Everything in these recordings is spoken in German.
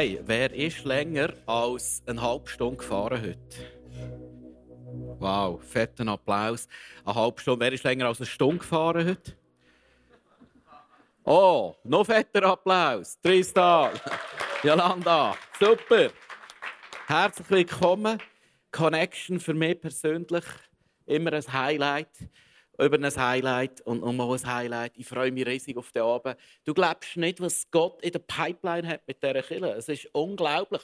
Hey, wer ist länger als eine halbe Stunde gefahren heute? Wow, fetten Applaus. Eine halbe Stunde. Wer ist länger als eine Stunde gefahren heute? Oh, noch fetter Applaus. Tristan, Jolanda, super. Herzlich willkommen. Connection für mich persönlich immer ein Highlight über ein Highlight und nochmal ein Highlight. Ich freue mich riesig auf den Abend. Du glaubst nicht, was Gott in der Pipeline hat mit dieser Kille. Es ist unglaublich.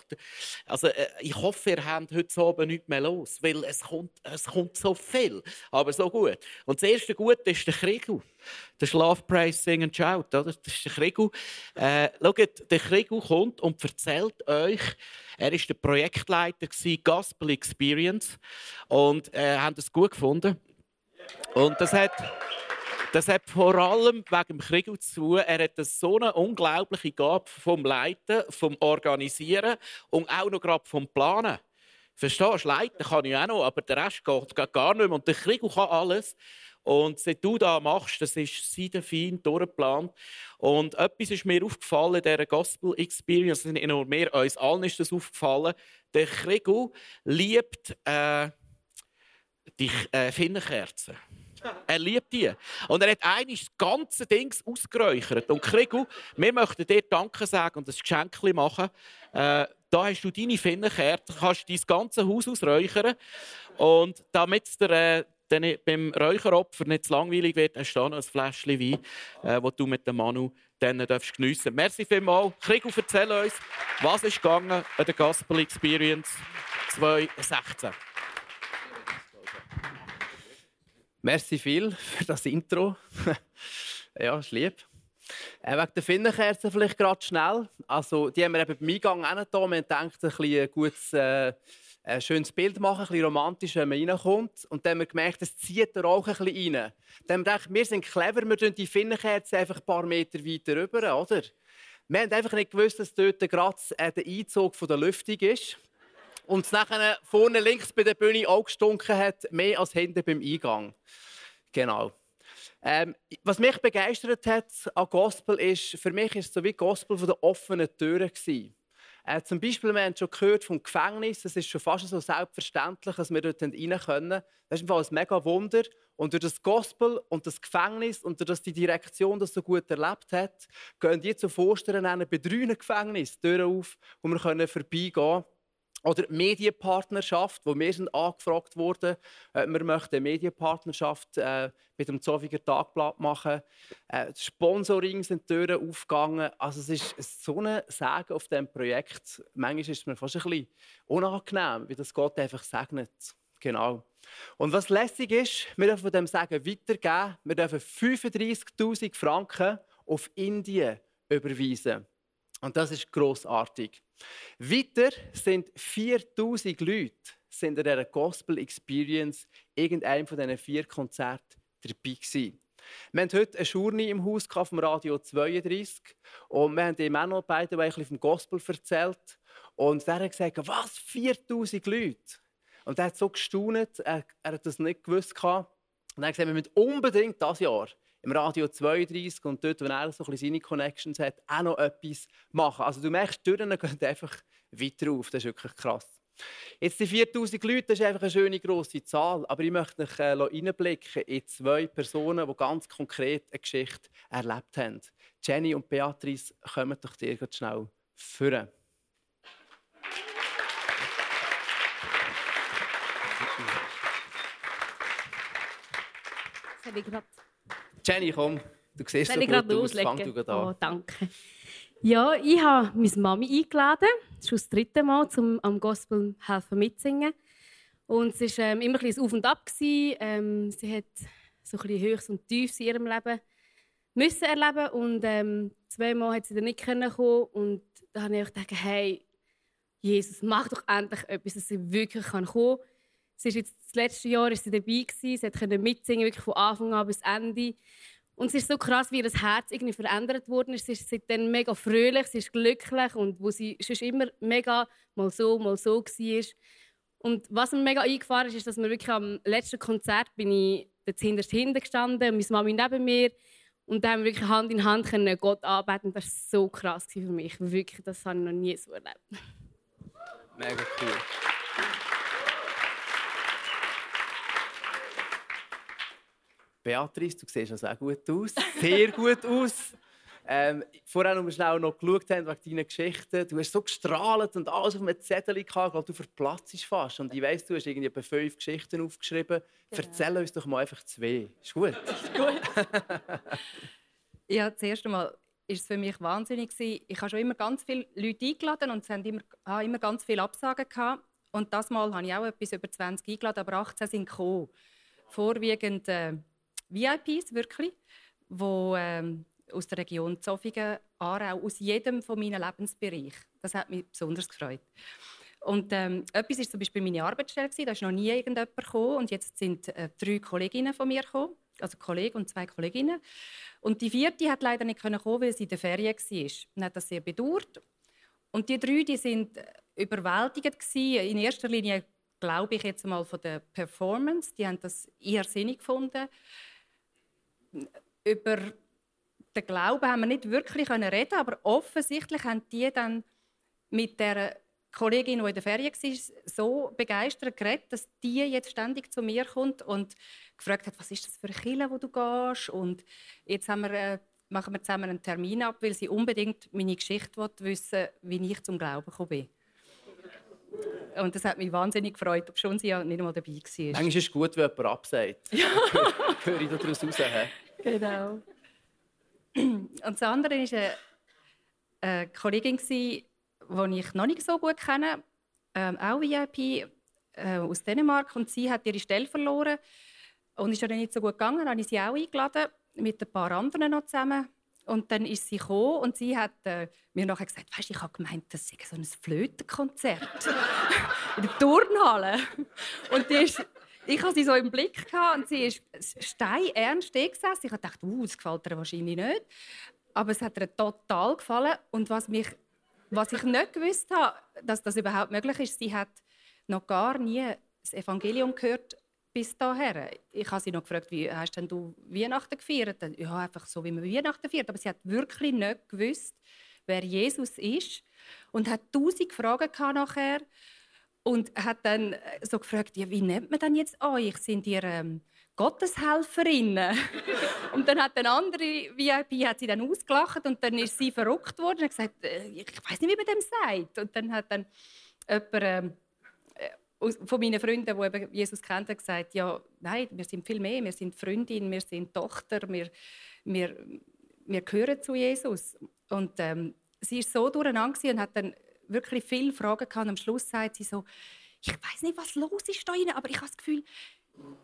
Also, äh, ich hoffe, ihr habt heute Abend nichts mehr los, weil es kommt, es kommt so viel, aber so gut. Und das erste Gute ist der Kriegel. Der Schlaf, Praise, Sing and Shout. Oder? Das ist der Kriegel. Äh, schaut, der Kriegel kommt und erzählt euch, er war der Projektleiter Gospel Experience und äh, haben es gut gefunden. Und das hat, das hat vor allem wegen dem Krieg zu tun. Er hat so eine unglaubliche Gabe vom Leiten, vom Organisieren und auch noch gerade vom Planen. Verstehst du? Leiten kann ich auch noch, aber der Rest geht, gar nicht mehr. Und der Krieg kann alles. Und was du da machst, das ist seidenfein durchgeplant. Und etwas ist mir aufgefallen in dieser Gospel Experience, nicht nur mir, uns allen ist das aufgefallen. Der Krieg liebt äh, die äh, Finnenkerzen. Er liebt die. Und er hat eigentlich das ganze Ding ausgeräuchert. Und Krigu, wir möchten dir Danke sagen und ein Geschenk machen. Äh, da hast du deine Finnenkerzen, kannst dein ganze Haus ausräuchern. Und damit es äh, beim Räucheropfer nicht zu langweilig wird, hast du noch ein Fläschchen Wein, äh, das du mit dem Manu dann darfst geniessen Merci vielmals. Krigu, erzähl uns, was ist gegangen an der Gospel Experience 2016? Merci viel für das Intro. ja, ist lieb. Äh, wegen der Finnenkerzen vielleicht gerade schnell. Also, die haben wir eben beim Eingang hingetan. Wir haben gedacht, ein, ein gutes, äh, ein schönes Bild machen, ein bisschen romantisch, wenn man reinkommt. Und dann haben wir gemerkt, es zieht den Rauch ein bisschen rein. Dann haben wir gedacht, wir sind clever, wir tun die Finnenkerzen einfach ein paar Meter weiter rüber, oder? Wir haben einfach nicht gewusst, dass dort gerade äh, der Einzug der Lüftung ist. Und es nachher vorne links bei der Bühne auch gestunken hat, mehr als hinten beim Eingang. Genau. Ähm, was mich begeistert hat an Gospel ist, für mich ist es so wie Gospel von der offenen Türen. Äh, zum Beispiel, wir haben schon gehört vom Gefängnis, es ist schon fast so selbstverständlich, dass wir dort rein können. Das ist ein mega Wunder. Und durch das Gospel und das Gefängnis und durch das die Direktion das so gut erlebt hat, gehen die zu vorstellen, bei drei Gefängnissen Türen auf, wo wir vorbeigehen können. Oder Medienpartnerschaft, wo wir sind angefragt wurden, äh, wir möchten eine Medienpartnerschaft äh, mit dem Zofiger Tagblatt machen. Äh, Sponsoring sind Türen aufgegangen. Also es ist so ein Sagen auf diesem Projekt. Manchmal ist es mir fast ein bisschen unangenehm, wie das Gott einfach segnet. Genau. Und was lässig ist, wir dürfen von dem Sagen weitergeben. Wir dürfen 35.000 Franken auf Indien überweisen. Und das ist großartig. Weiter sind 4000 Leute sind in dieser Gospel Experience irgendeinem von diesen vier Konzerten dabei gewesen. Wir haben heute eine Journey im Haus vom Radio 32 und wir haben dem auch beide ein vom Gospel erzählt. Und der hat gesagt, was, 4000 Leute? Und er hat so gestaunt, er, er hat das nicht gewusst. Und er hat gesagt, wir müssen unbedingt das Jahr im Radio 32 und dort, wenn er so ein seine Connections hat, auch noch etwas machen. Also du merkst, die Türen gehen einfach weiter auf. Das ist wirklich krass. Jetzt die 4000 Leute, das ist einfach eine schöne grosse Zahl. Aber ich möchte euch äh, einblicken in zwei Personen, die ganz konkret eine Geschichte erlebt haben. Jenny und Beatrice, kommen doch dir schnell führen. Das habe ich gerade Jenny, komm, du siehst so gut aus, fang du an. Oh, danke. Ja, ich habe meine Mami eingeladen, schon das dritte Mal, um am Gospel helfen mitsingen. Und es war ähm, immer ein, ein Auf und Ab. Ähm, sie hat so ein bisschen Höchst und Tiefs in ihrem Leben müssen erleben und ähm, zweimal hat sie dann nicht kommen und da habe ich gedacht, hey, Jesus, mach doch endlich etwas, dass sie wirklich kommen kann. Sie ist jetzt das letzte Jahr ist sie dabei gewesen. Sie konnte mitsingen, wirklich von Anfang an bis Ende. Und es ist so krass, wie ihr Herz irgendwie verändert worden ist. Sie ist seitdem mega fröhlich, sie ist glücklich und wo sie schon immer mega mal so, mal so war. Und was mir mega eingefahren ist, ist, dass wir wirklich am letzten Konzert bin ich dort hinterst hinten gestanden meine Mami neben mir. Und dann haben wir wirklich Hand in Hand können Gott arbeiten. Das war so krass für mich. Wirklich, das habe ich noch nie so erlebt. Mega cool. Beatrice, du siehst also auch gut aus. Sehr gut aus. Ähm, vorher, als wir schnell noch geschaut haben wegen deinen Geschichten, du hast so gestrahlt und alles auf einem Zettel gehabt, glaube, du verplatzt fast. Und ich weiss, du hast irgendwie fünf Geschichten aufgeschrieben. Genau. Erzähl uns doch mal einfach zwei. Ist gut? Ist gut. ja, das erste Mal war es für mich wahnsinnig. Ich habe schon immer ganz viele Leute eingeladen und es haben immer, ah, immer ganz viele Absagen gehabt. Und das Mal habe ich auch etwas über 20 eingeladen, aber 18 sind gekommen. Vorwiegend äh, VIPs, wirklich, die ähm, aus der Region Zofingen, Aarau, aus jedem von meinen Lebensbereich. Das hat mich besonders gefreut. Und ähm, etwas ist zum Beispiel meine Arbeitsstelle da ist noch nie irgendjemand gekommen und jetzt sind äh, drei Kolleginnen von mir gekommen, also Kollege und zwei Kolleginnen. Und die vierte hat leider nicht kommen, weil sie in der Ferien war. Und hat das sehr bedauert. Und die drei, die sind äh, überwältigend gewesen. In erster Linie glaube ich jetzt mal von der Performance. Die haben das eher sinnig gefunden. Über den Glauben haben wir nicht wirklich reden aber offensichtlich haben die dann mit der Kollegin, die in der Ferien war, so begeistert geredet, dass die jetzt ständig zu mir kommt und gefragt hat, was ist das für eine Kirche, wo du gehst? Und jetzt haben wir, äh, machen wir zusammen einen Termin ab, weil sie unbedingt meine Geschichte wissen wie ich zum Glauben gekommen bin. Und das hat mich wahnsinnig gefreut, obwohl sie ja nicht einmal dabei war. Manchmal ist es gut, wenn jemand absagt. Ja. Höre ich daraus raus. Genau. Und das andere war eine, eine Kollegin, die ich noch nicht so gut kenne, ähm, auch VIP äh, aus Dänemark. Und sie hat ihre Stelle verloren und ist dann nicht so gut gegangen. Dann habe ich sie auch eingeladen, mit ein paar anderen noch zusammen. Und dann ist sie gekommen und sie hat äh, mir nachher gesagt, weißt, ich habe gemeint, das sei so ein Flötenkonzert in der Turnhalle. Und die ist, ich hatte sie so im Blick und sie ist steinernst gesessen. Ich dachte, uh, das gefällt ihr wahrscheinlich nicht. Aber es hat ihr total gefallen. Und was, mich, was ich nicht gewusst habe, dass das überhaupt möglich ist, sie hat noch gar nie das Evangelium gehört bis dahin. Ich habe sie noch gefragt, wie hast denn du Weihnachten gefeiert? Ja, einfach so, wie man Weihnachten feiert. Aber sie hat wirklich nicht gewusst, wer Jesus ist und hat tausend Fragen nachher und hat dann äh, so gefragt, ja, wie nennt man denn jetzt euch? Sind ihr ähm, Gotteshelferinnen? und dann hat eine andere VIP hat sie dann ausgelacht und dann ist sie verrückt worden und gesagt, äh, ich weiß nicht, wie man dem sagt. Und dann hat dann jemand ähm, äh, von meinen Freunden, die Jesus kennt, gesagt, ja, nein, wir sind viel mehr, wir sind Freundin, wir sind Tochter, wir, wir, wir gehören zu Jesus. Und ähm, sie ist so durcheinander und hat dann wirklich viele Fragen gehabt. Am Schluss sagt sie so, ich weiß nicht, was los ist da drin, aber ich habe das Gefühl,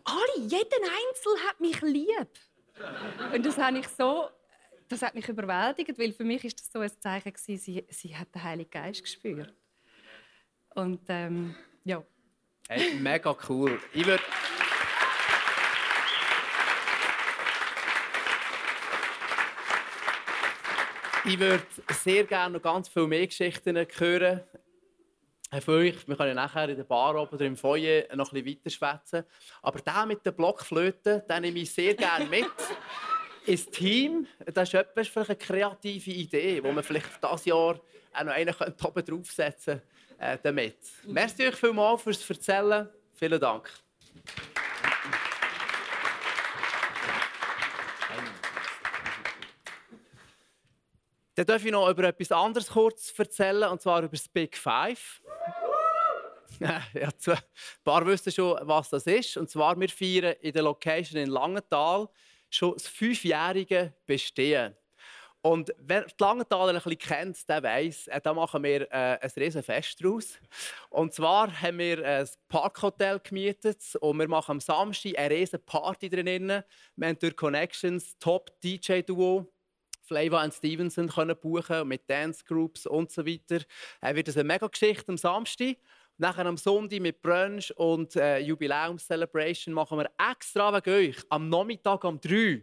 alle, jeden Einzel hat mich lieb. Und das habe ich so, das hat mich überwältigt, weil für mich ist das so ein Zeichen gewesen, sie, sie hat den Heiligen Geist gespürt. Und ähm, ja. Hey, mega cool. Ich würde Ich würde sehr gerne noch ganz viele mehr Geschichten hören. Von euch. Wir können nachher in der Bar oder im Feuer noch ein bisschen weiter schwätzen. Aber der mit der Blockflöte, den nehme ich sehr gerne mit. ins Team, das ist etwas für eine kreative Idee, die man vielleicht dieses Jahr auch noch einen oben draufsetzen könnte. Äh, damit. Merci euch vielmals fürs Erzählen. Vielen Dank. Dann darf ich noch über etwas anderes kurz erzählen, und zwar über das Big Five. ja, ein paar wissen schon, was das ist. Und zwar, wir feiern in der Location in Langenthal schon das fünfjährige Bestehen. Und wer die Langenthaler ein bisschen kennt, der weiss, äh, da machen wir äh, ein riesen Fest draus. Und zwar haben wir ein Parkhotel gemietet und wir machen am Samstag eine riesen Party drinnen. Wir haben durch Connections Top DJ Duo Flavor und Stevenson können buchen mit Dance Groups und so weiter. Äh, wird es eine mega Geschichte am Samstag. Nachher am Sonntag mit Brunch und äh, Jubiläums-Celebration machen wir extra wegen euch am Nachmittag um 3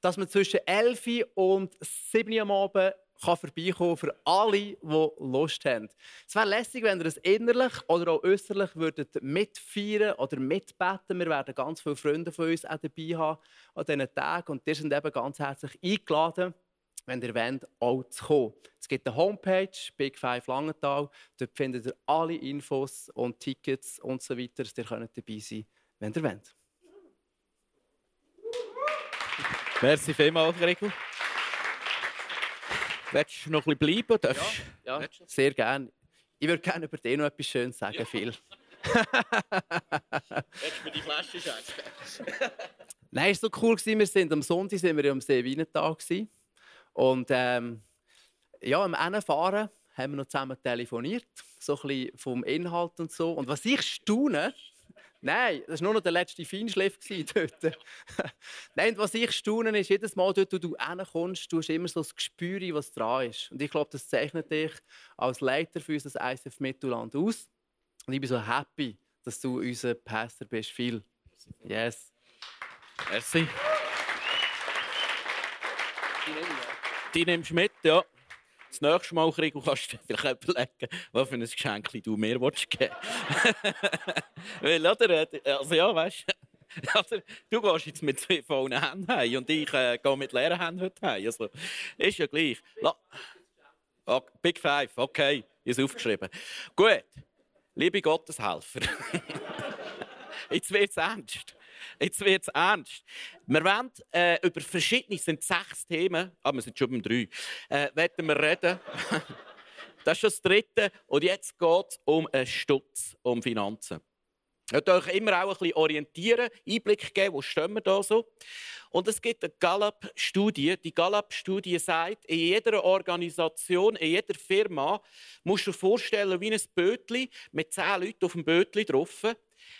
dass man zwischen 11 und 7 Uhr am Abend kann vorbeikommen für alle, die Lust haben. Es wäre lässig, wenn ihr es innerlich oder auch äußerlich würdet mitfeiern oder mitbeten. Wir werden ganz viele Freunde von uns auch dabei haben an diesen Tagen und die sind eben ganz herzlich eingeladen wenn ihr wollt, auch zu kommen. Es gibt eine Homepage, Big Five Langenthal. Dort findet ihr alle Infos und Tickets und so weiter. Ihr könnt dabei sein, wenn ihr wollt. Merci vielmals, Gregor. Willst du noch ein bisschen bleiben? Darfst? Ja, ja sehr gerne. Ich würde gerne über dich noch etwas Schönes sagen, ja. Phil. Willst du mir die Flasche schenken? Nein, es war so cool. Wir sind am Sonntag sind wir am See Wienental. Und ähm, ja, am Ende fahren haben wir noch zusammen telefoniert, so ein bisschen vom Inhalt und so. Und was ich staune, nein, das war nur noch der letzte Feinschliff dort. nein, was ich staune ist, jedes Mal dort, wo du hinkommst, du hast immer so das Gespür, was dran ist. Und ich glaube, das zeichnet dich als Leiter für unser ISF Mittelland aus. Und ich bin so happy, dass du unser Pastor bist. Viel. Yes. Merci. Die nimmst du mit, ja. Das nächste Mal, Krieg, kannst du vielleicht überlegen, was für ein Geschenk du mir geben willst. Oder? Also, ja, weißt. Also, du gehst jetzt mit zwei vollen Händen heim und ich äh, gehe mit leeren Händen heute heim. Also, ist ja gleich. La oh, Big Five, okay, ist aufgeschrieben. Gut, liebe Gotteshelfer. jetzt wird es ernst. Jetzt wird es ernst. Wir wollen äh, über verschiedene, es sind sechs Themen, aber ah, wir sind schon beim drei, äh, werden wir reden. das ist schon das dritte. Und jetzt geht es um einen Stutz, um Finanzen. Möchte euch immer auch ein bisschen orientieren, Einblick geben, wo stehen wir da so. Und es gibt eine Gallup-Studie. Die Gallup-Studie sagt, in jeder Organisation, in jeder Firma musst du dir vorstellen, wie ein Bötli mit zehn Leuten auf dem Bötli drauf.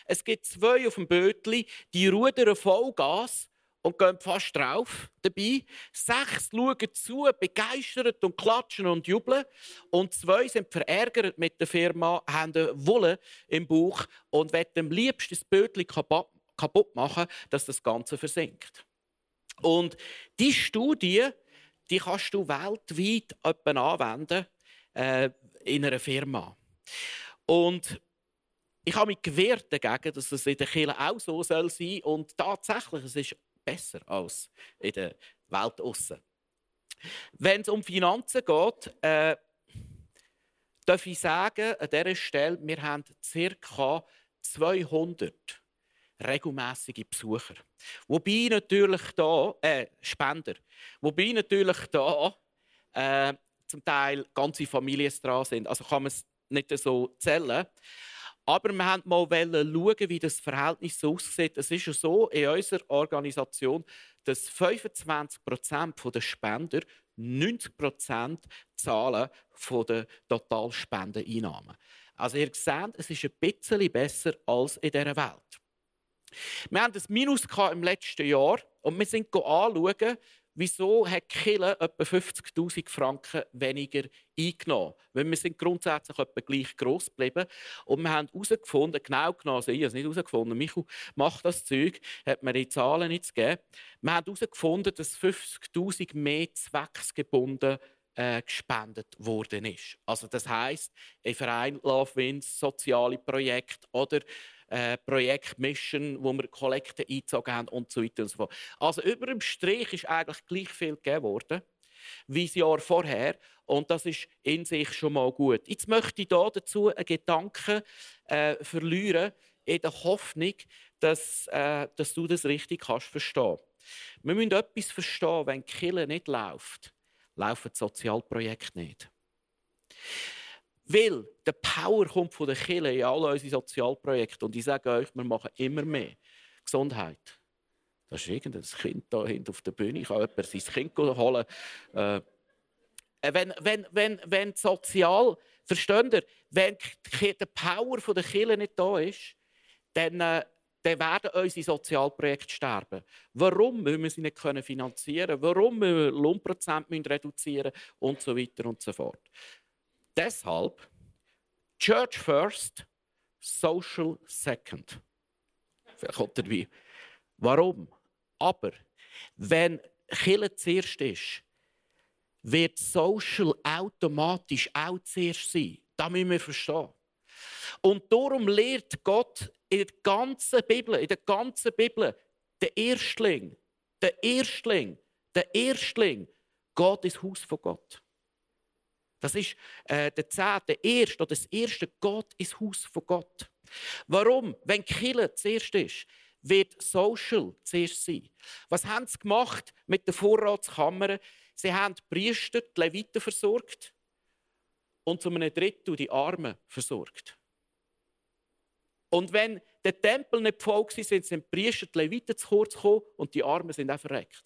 Es gibt zwei auf dem Bötli, die rudern Vollgas und gehen fast drauf dabei. Sechs schauen zu, begeistert und klatschen und jubeln. Und zwei sind verärgert mit der Firma, haben eine Wolle im Bauch und wollen am liebsten das Bötli kaputt machen, dass das Ganze versinkt. Und die Studie, die kannst du weltweit anwenden äh, in einer Firma. Und ich habe mich gewehrt dagegen, dass es in der Kirche auch so soll sein Und tatsächlich, es ist besser als in der Welt aussen. Wenn es um Finanzen geht, äh, darf ich sagen, an dieser Stelle, wir haben ca. 200 regelmäßige Besucher. Wobei natürlich da, äh, Spender, wobei natürlich da äh, zum Teil ganze Familien dran sind. Also kann man es nicht so zählen. Aber wir wollten mal schauen, wie das Verhältnis aussieht. Es ist ja so in unserer Organisation, dass 25% der Spender 90 zahlen von den Totalspendeneinnahmen. Also ihr seht, es ist ein bisschen besser als in dieser Welt. Wir hatten ein Minus im letzten Jahr und wir sind anschauen, wieso hat Kille etwa 50.000 Franken weniger eingenommen? Weil wir sind grundsätzlich etwa gleich gross geblieben. Und wir haben herausgefunden, genau genommen, also ich habe es nicht herausgefunden, Michael macht das Zeug, hat mir die Zahlen nicht gegeben. Wir haben herausgefunden, dass 50.000 mehr zwecksgebunden äh, gespendet worden ist. Also das heißt, ein Verein Love Wins, soziale Projekte oder äh, Projekt Mission, wo wir Kollekte eingezogen haben und so weiter und so fort. Also über dem Strich ist eigentlich gleich viel gegeben worden wie das Jahr vorher. Und das ist in sich schon mal gut. Jetzt möchte ich hier dazu einen Gedanken äh, verlieren, in der Hoffnung, dass, äh, dass du das richtig kannst verstehen. Wir müssen etwas verstehen, wenn die Kille nicht läuft, laufen die Sozialprojekte nicht. Weil der Power kommt von der Kirche in all unsere Sozialprojekte. Und ich sage euch, wir machen immer mehr. Gesundheit. Da ist irgendein Kind da hinten auf der Bühne. Ich kann jemand sein Kind holen. Äh, wenn, wenn, wenn, wenn sozial, versteht ihr, wenn der Power der Kirche nicht da ist, dann, äh, dann werden unsere Sozialprojekte sterben. Warum müssen wir sie nicht finanzieren Warum müssen wir Lohnprozent reduzieren und so weiter und so fort. Deshalb Church first, Social second. Vielleicht kommt wie. Warum? Aber wenn Kirche zuerst ist, wird Social automatisch auch zuerst sein. Das müssen wir verstehen. Und darum lehrt Gott in der ganzen Bibel, in der ganzen Bibel, der Erstling, der Erstling, der Erstling geht ins Haus von Gott. Das ist äh, der zehnte, erste oder das erste Gott ins Haus von Gott. Warum? Wenn Kille zuerst ist, wird Social zuerst sein. Was haben sie gemacht mit der Vorratskammer? Sie haben die Priester, die Leviten versorgt und zu einem Drittel die Armen versorgt. Und wenn der Tempel nicht voll war, sind die Priester, die Leviten zu kurz gekommen und die Armen sind auch verreckt.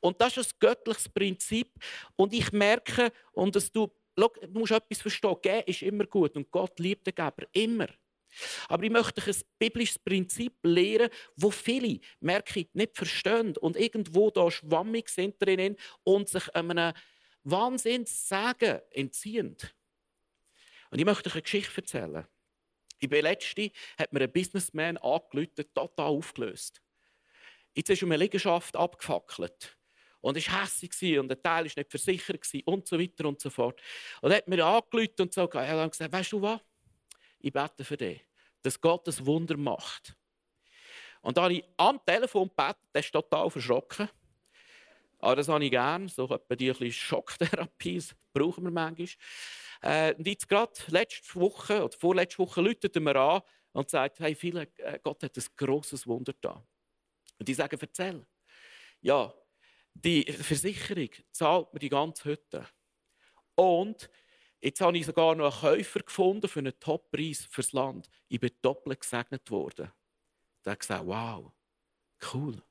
Und das ist ein göttliches Prinzip. Und ich merke, und dass du, schau, du musst etwas verstehen, geben ist immer gut und Gott liebt den Geber, immer. Aber ich möchte euch ein biblisches Prinzip lehren, wo viele, merke ich, nicht verstehen und irgendwo da schwammig sind drinnen und sich einem Wahnsinnssagen entziehen. Und ich möchte euch eine Geschichte erzählen. Ich bin letzte hat mir ein Businessman angelötet, total aufgelöst. Jetzt ist eine Liegenschaft abgefackelt. Und es war hässlich und der Teil war nicht versichert und so weiter und so fort. Und er hat mir angelötet und gesagt, weißt du was? Ich bete für dich, dass Gott ein Wunder macht. Und da habe ich am Telefon gebetet, der ist total verschrocken. Aber das habe ich gerne, so etwa die ein Schocktherapie, das brauchen wir manchmal. Äh, und jetzt gerade letzte Woche oder vorletzte Woche läutet er mir an und sagt, hey, viele, äh, Gott hat ein grosses Wunder da. Und die sagen, erzähl. Ja, die Versicherung zahlt mir die ganze Hütte. Und jetzt habe ich sogar noch einen Käufer gefunden für einen Toppreis fürs Land. Ich bin doppelt gesegnet worden. Der hat gesagt, wow, cool.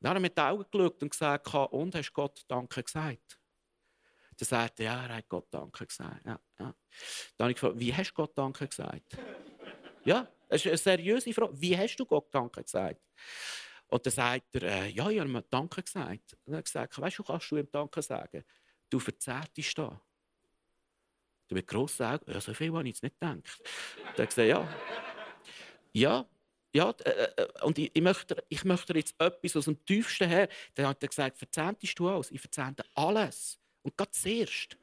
Dann hat er mit den Augen geschaut und gesagt, und hast Gott Danke gesagt? Dann sagte er, ja, er hat Gott Danke gesagt. Ja, ja. Dann habe ich gefragt, wie hast Gott Danke gesagt? ja, das ist eine seriöse Frage. Wie hast du Gott Danke gesagt? Und dann sagt er, äh, ja, ich habe ihm Danke gesagt. Und er hat gesagt, weißt du, kannst du ihm Danke sagen? Du verzehrtest da. Du mit grossen Augen, ja, so viel habe ich jetzt nicht gedacht. Dann gesagt, ja. Ja, ja, äh, äh, und ich, ich, möchte, ich möchte jetzt etwas aus dem Tiefsten her. Dann hat er gesagt, verzehntest du alles? Ich verzehnte alles. Und gerade zuerst.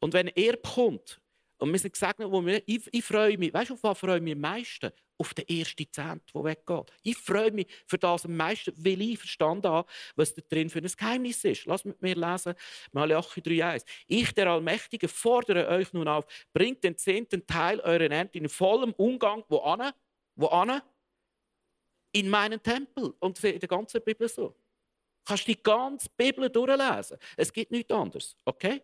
Und wenn er kommt, und wir sind gesegnet, wo wir, ich, ich freue mich, weißt du, auf was freue ich mich am meisten? Auf den ersten Cent, der weggeht. Ich freue mich für das am meisten, weil ich verstanden habe, was da drin für ein Geheimnis ist. Lass mit mir lesen, Malachi 3,1. Ich, der Allmächtige, fordere euch nun auf, bringt den zehnten Teil eurer Ernte in vollem Umgang, wo an? Wo an? In meinen Tempel. Und das ist in der ganzen Bibel so. Du kannst die ganze Bibel durchlesen. Es gibt nichts anderes. Okay?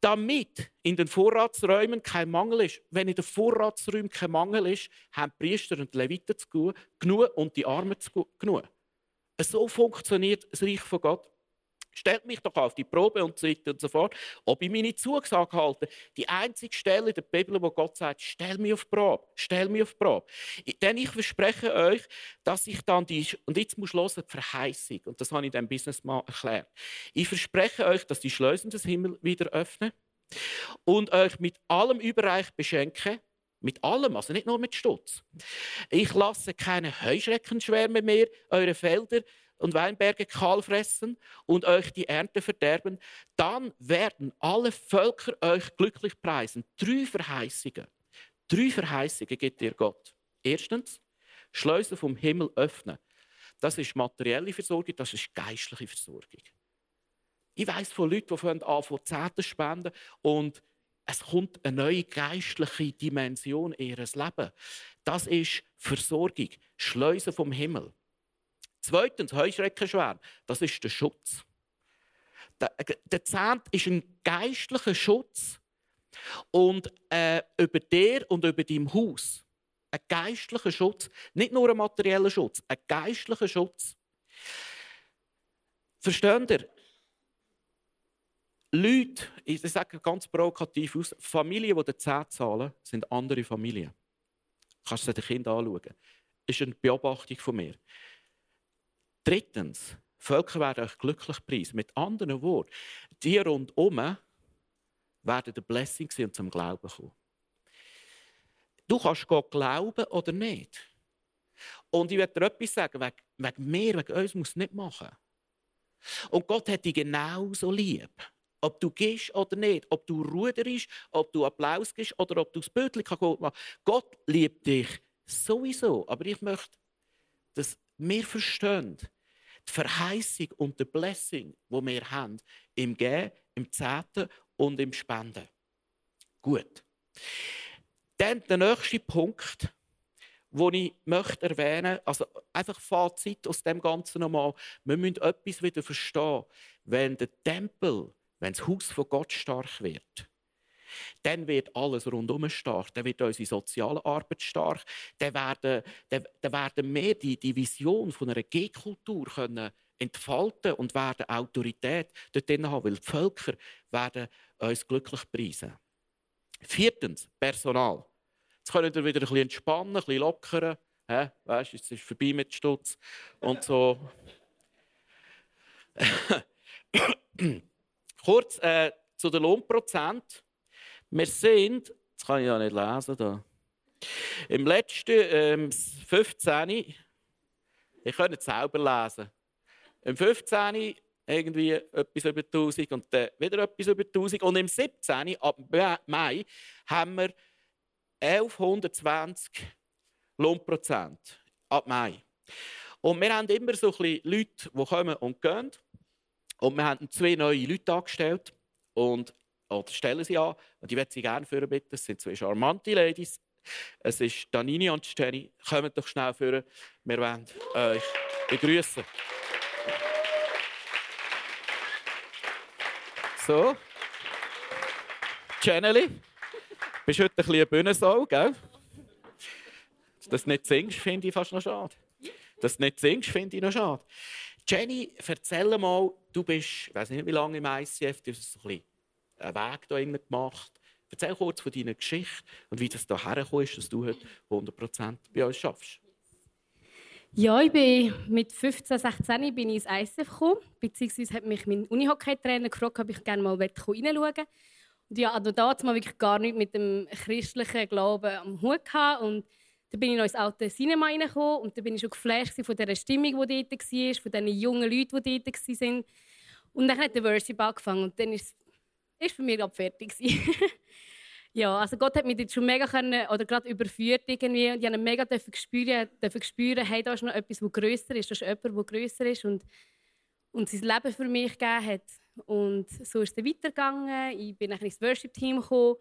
Damit in den Vorratsräumen kein Mangel ist. Wenn in den Vorratsräumen kein Mangel ist, haben die Priester und die Leviten genug und die Armen genug. So funktioniert das Reich von Gott. Stellt mich doch auf die Probe und so weiter und so fort, ob ich meine Zusage halte. Die einzige Stelle in der Bibel, wo Gott sagt, stell mich auf die Probe, stell mich auf die Probe. Denn ich verspreche euch, dass ich dann die, und jetzt muss hören, die Verheißung, und das habe ich dem Businessman erklärt. Ich verspreche euch, dass die Schleusen des Himmels wieder öffnen und euch mit allem Überreich beschenke, mit allem, also nicht nur mit Stutz. Ich lasse keine Heuschreckenschwärme mehr eure Felder und Weinberge kahl fressen und euch die Ernte verderben, dann werden alle Völker euch glücklich preisen. Drei Verheißungen. Drei Verheißungen gibt dir Gott. Erstens, Schleusen vom Himmel öffnen. Das ist materielle Versorgung, das ist geistliche Versorgung. Ich weiß von Leuten, die anfangen, Zehnten spenden und es kommt eine neue geistliche Dimension in ihr Leben. Das ist Versorgung, Schleusen vom Himmel. Zweitens, Heuschreckenschwärm, das ist der Schutz. Der, der Zehnt ist ein geistlicher Schutz. Und äh, über dir und über deinem Haus. Ein geistlicher Schutz. Nicht nur ein materieller Schutz, ein geistlicher Schutz. Versteht ihr? Leute, ich sage ganz provokativ aus, Familien, die den Zehnt zahlen, sind andere Familien. Du kannst es den Kindern anschauen. Das ist eine Beobachtung von mir. Drittens, Völker werden euch glücklich preisen. Mit anderen Worten, die rundherum werden der Blessing und zum Glauben kommen. Du kannst Gott glauben oder nicht. Und ich werde dir etwas sagen, wegen, mir, wegen uns muss es nicht machen. Und Gott hat dich genauso lieb. Ob du gehst oder nicht, ob du ruderst, ob du Applaus gibst oder ob du das Bötchen gut machst. Gott liebt dich sowieso. Aber ich möchte, dass wir verstehen, die Verheißung und die Blessing, die wir haben, im Gehen, im Zehnten und im Spenden. Gut. Dann der nächste Punkt, den ich möchte erwähnen möchte, also einfach Fazit aus dem Ganzen nochmal. Wir müssen etwas wieder verstehen. Wenn der Tempel wenn das Haus von Gott stark wird, dann wird alles rundum stark. Dann wird unsere soziale Arbeit stark. Dann werden, dann, dann werden wir die, die Vision von einer G-Kultur entfalten und werden Autorität dort haben, weil die Völker werden uns glücklich preisen. Viertens, Personal. Jetzt können wir wieder ein bisschen entspannen, ein bisschen lockern. Hä? Weißt, jetzt ist es vorbei mit Stutz und so. Kurz äh, zu den Lohnprozent. Wir sind, das kann ich ja nicht lesen da. Im letzten ähm, 15. Ich könnte es selber lesen. Im 15. irgendwie etwas über 1000 und dann wieder etwas über 1000. Und im 17. ab Mai haben wir 1120 Lohnprozent. Ab Mai. Und wir haben immer so ein bisschen Leute, die kommen und gehen. Und wir haben zwei neue Leute angestellt und oder stellen sie an. Und ich möchte sie gerne führen bitten. Das sind zwei charmante Ladies. Es ist Danini und Jenny. Kommt doch schnell führen. Wir wollen euch begrüßen. So. Jenny, bist heute ein bisschen Bühnensau, gell? Dass du nicht singst, finde ich fast noch schade. Dass du nicht singst, finde ich noch schade. Jenny, erzähl mal, du bist, ich weiß nicht wie lange im ICF, du so ein einen Weg da gemacht. Erzähl kurz von deiner Geschichte und wie das da hergekommen ist, dass du heute 100% bei uns schaffst. Ja, ich bin mit 15, 16 bin ich ins ICF gekommen, beziehungsweise hat mich mein Unihockey-Trainer gefragt, ob ich gerne mal reinschauen wollte. Und ja, also damals wirklich gar nicht mit dem christlichen Glauben am Hut. Und dann bin ich noch ins alte Cinema reingekommen und dann bin ich schon geflasht von der Stimmung, die dort war, von den jungen Leuten, die dort waren. Und dann hat der Worship angefangen und dann ist es für mich fertig. ja, also Gott hat mich dort schon mega können, oder gerade überführt irgendwie und ich habe mega dürfen spüren, dürfen spüren, hey, da ist noch etwas, das grösser ist, da ist jemand, der grösser ist und, und sein Leben für mich gegeben hat. Und so ist es weitergegangen. Ich bin ins Worship-Team gekommen.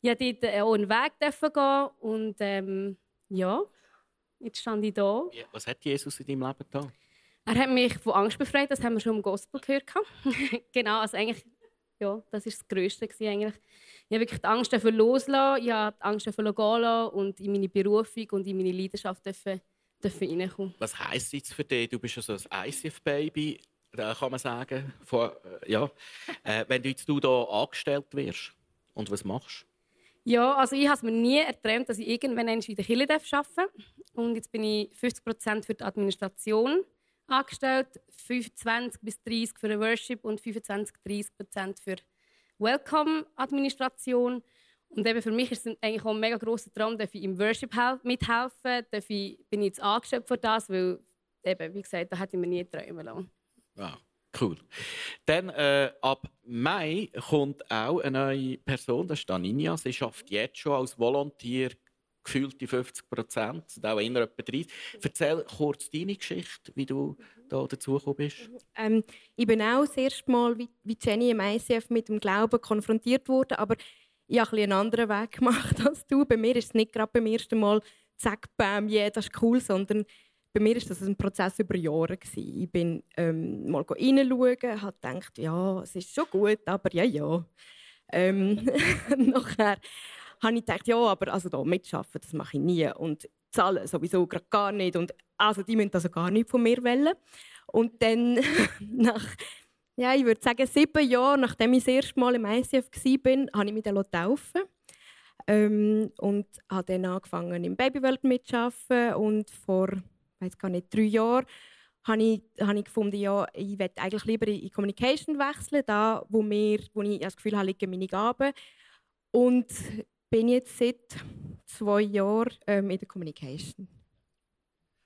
Ich durfte dort auch einen Weg gehen und ähm, ja, jetzt stand ich da. Was hat Jesus in deinem Leben getan? Er hat mich von Angst befreit, das haben wir schon im Gospel gehört. genau, also eigentlich, ja, das war das Größte eigentlich. Ich habe wirklich die Angst dafür loslassen, ich habe die Angst dafür gehen lassen und in meine Berufung und in meine Leidenschaft dürfen, dürfen reinkommen. Was heisst jetzt für dich? Du bist ja so ein ICF-Baby, kann man sagen. Von, äh, ja. äh, wenn du jetzt du da angestellt wirst und was machst ja, also ich habe es mir nie erträumt, dass ich irgendwann in der Kirche arbeiten darf. Und jetzt bin ich 50% für die Administration angestellt, 25 bis 30 für den Worship und 25 30% für Welcome-Administration. Und eben für mich ist es eigentlich auch ein mega grosser Traum, dass ich im Worship mithelfen darf. Ich bin jetzt angestellt für das, weil, eben, wie gesagt, da hätte ich mir nie träumen lassen. Wow. Cool. Dann äh, ab Mai kommt auch eine neue Person, das ist Daninia. Sie arbeitet jetzt schon als Volontier gefühlte 50 Prozent, auch immer etwa 30. Erzähl kurz deine Geschichte, wie du da dazugekommen bist. Ähm, ich bin auch das erste Mal wie, Jenny im ICF mit dem Glauben konfrontiert worden, aber ich habe ein einen anderen Weg gemacht als du. Bei mir ist es nicht gerade beim ersten Mal «Zack, bam, yeah, das ist cool», sondern bei mir war das ein Prozess über Jahre. Ich bin ähm, mal reinschauen, habe gedacht, ja, es ist schon gut, aber ja, ja. Ähm, nachher habe ich gedacht, ja, aber also da mitschaffen, das mache ich nie. Und zahlen sowieso gerade gar nicht. Und also die müssen also gar nicht von mir wollen. Und dann nach, ja, ich würde sagen, sieben Jahren, nachdem ich das erste Mal im ICF war, habe ich mich dann taufen ähm, und habe dann angefangen im Babywelt mitzuarbeiten und vor weiß gar nicht, drei Jahren, habe ich, habe ich gefunden, ja, ich möchte eigentlich lieber in Communication wechseln, da wo, mir, wo ich das Gefühl habe, liegen meine Gaben. Und bin jetzt seit zwei Jahren ähm, in der Communication.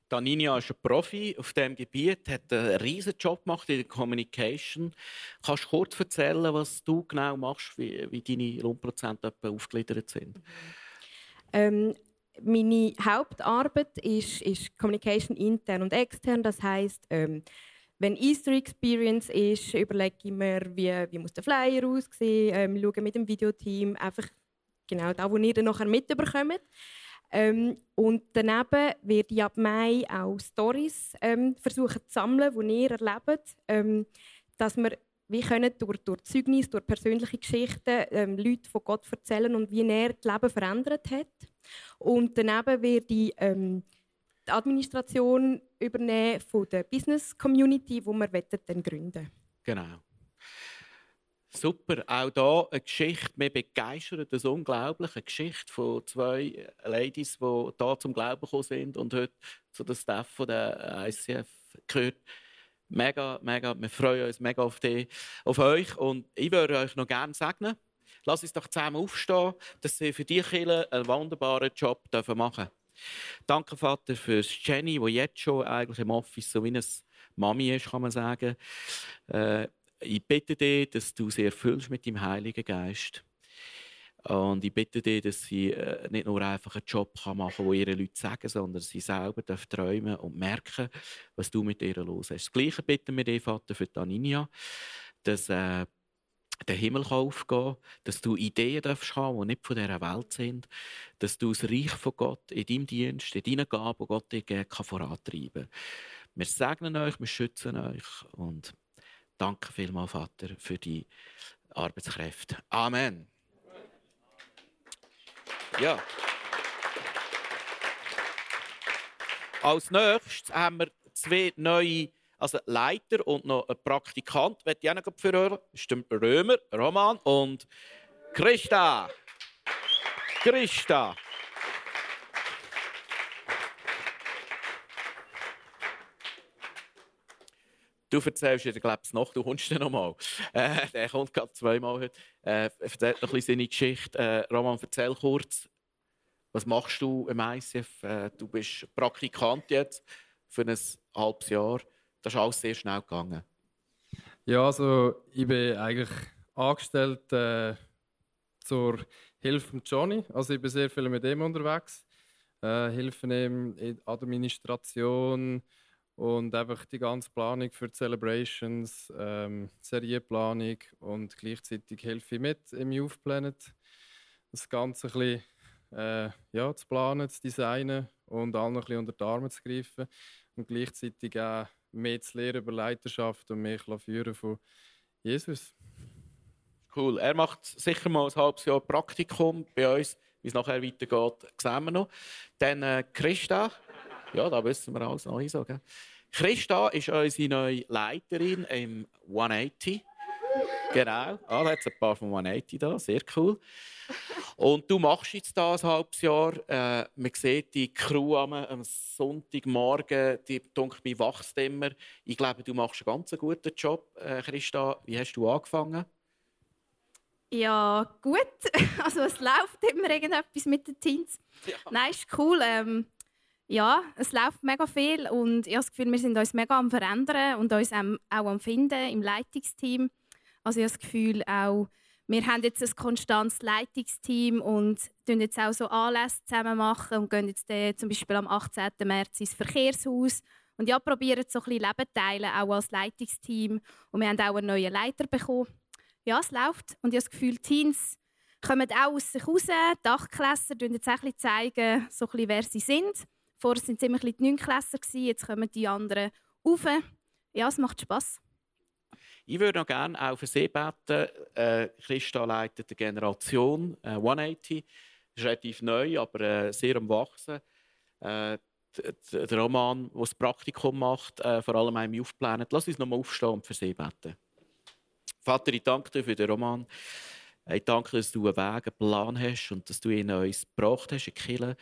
Daninia ist ein Profi auf diesem Gebiet, hat einen riesen Job gemacht in der Communication. Kannst du kurz erzählen, was du genau machst, wie, wie deine Lohnprozente aufgegliedert sind? Ähm, meine Hauptarbeit ist, ist Communication intern und extern. Das heißt, ähm, wenn Easter Experience ist, überlege ich mir, wie, wie muss der Flyer aussehen, ähm, schaue mit dem Videoteam einfach genau da, wo ihr dann nachher mitbekommt. Ähm, und daneben werde ich ab Mai auch Stories ähm, versuchen zu sammeln, die ihr erlebt, ähm, dass wir wie können durch, durch Zeugnis, durch persönliche Geschichten ähm, Leute von Gott erzählen und wie er das Leben verändert hat. Und daneben werde ich ähm, die Administration übernehmen von der Business Community, die wir dann gründen Genau. Super, auch hier eine Geschichte, mir begeistert das unglaublich, eine Geschichte von zwei Ladies, die hier zum Glauben gekommen sind und heute zu der Staff der ICF gehört. Mega, mega, wir freuen uns mega auf, die, auf euch und ich würde euch noch gerne segnen. Lass uns doch zusammen aufstehen, dass sie für die Kinder einen wunderbaren Job machen dürfen. Danke, Vater, für Jenny, die jetzt schon eigentlich im Office so wie eine Mami ist, kann man sagen. Äh, ich bitte dich, dass du sie erfüllst mit dem Heiligen Geist. Und ich bitte dich, dass sie äh, nicht nur einfach einen Job machen kann, den ihre Leute sagen, sondern sie selber träumen und merken, was du mit ihr los hast. Das Gleiche bitten wir dich, Vater, für Taninia, dass äh, der Himmel aufgehen kann, dass du Ideen darfst haben, die nicht von dieser Welt sind, dass du das Reich von Gott in deinem Dienst, in deinen Gaben, die Gott dir geben kann, vorantreiben. Wir segnen euch, wir schützen euch und Danke vielmals, Vater, für die Arbeitskräfte. Amen. Ja. Als nächstes haben wir zwei neue also Leiter und noch ein Praktikant. Ich ich auch noch für ist der Römer, Roman und Christa. Christa. Du erzählst dir, glaube ich, noch, du kommst dann nochmal. Äh, der kommt gerade zweimal heute. Äh, erzählt noch ein bisschen seine Geschichte. Äh, Roman, erzähl kurz, was machst du im ICF? Äh, du bist Praktikant jetzt für ein halbes Jahr. Das ist alles sehr schnell gegangen. Ja, also ich bin eigentlich angestellt äh, zur Hilfe von Johnny. Also ich bin sehr viel mit ihm unterwegs. Äh, helfen ihm in Administration, und einfach die ganze Planung für die Celebrations, ähm, Serienplanung und gleichzeitig helfe ich mit im Youth Planet, das Ganze ein bisschen äh, ja, zu planen, zu designen und allen ein bisschen unter die Arme zu greifen und gleichzeitig auch mehr zu lernen über Leiterschaft und mehr führen von Jesus. Cool. Er macht sicher mal ein halbes Jahr Praktikum bei uns. Wie es nachher weitergeht, sehen wir noch. Dann äh, Christa. Ja, da wissen wir alles neu so. Gell? Christa ist unsere neue Leiterin im 180. Genau. Ah, da hat ein paar von 180 da. Sehr cool. Und du machst jetzt da ein halbes Jahr. Äh, man sieht die Crew am, am Sonntagmorgen, die dunkelt mich wachst immer. Ich glaube, du machst einen ganz guten Job, äh, Christa. Wie hast du angefangen? Ja, gut. Also es läuft immer irgendetwas mit den Teens. Ja. Nein, ist cool. Ähm, ja, es läuft mega viel und ich habe das Gefühl, wir sind uns mega am verändern und uns auch am finden im Leitungsteam. Also ich habe das Gefühl auch, wir haben jetzt ein konstantes Leitungsteam und tun jetzt auch so Anlässe zusammen machen und gehen jetzt zum Beispiel am 18. März ins Verkehrshaus und ja, probieren so ein bisschen Leben teilen, auch als Leitungsteam. Und wir haben auch einen neuen Leiter bekommen. Ja, es läuft und ich habe das Gefühl, Teens kommen auch aus sich raus. Dachklässer zeigen jetzt auch ein bisschen, so ein bisschen, wer sie sind. Vorher waren es die Neunklässler, jetzt kommen die anderen rauf. Ja, es macht Spass. Ich würde noch gerne auch für Sie beten. Äh, Christa leitet die Generation äh, 180. Das ist relativ neu, aber äh, sehr am Wachsen. Äh, der Roman, der das Praktikum macht, äh, vor allem im Aufplanen. Lass uns noch mal aufstehen und für Sie beten. Vater, ich danke dir für den Roman. Ich danke, dass du einen Weg, einen Plan hast und dass du ihn uns gebracht hast in Kille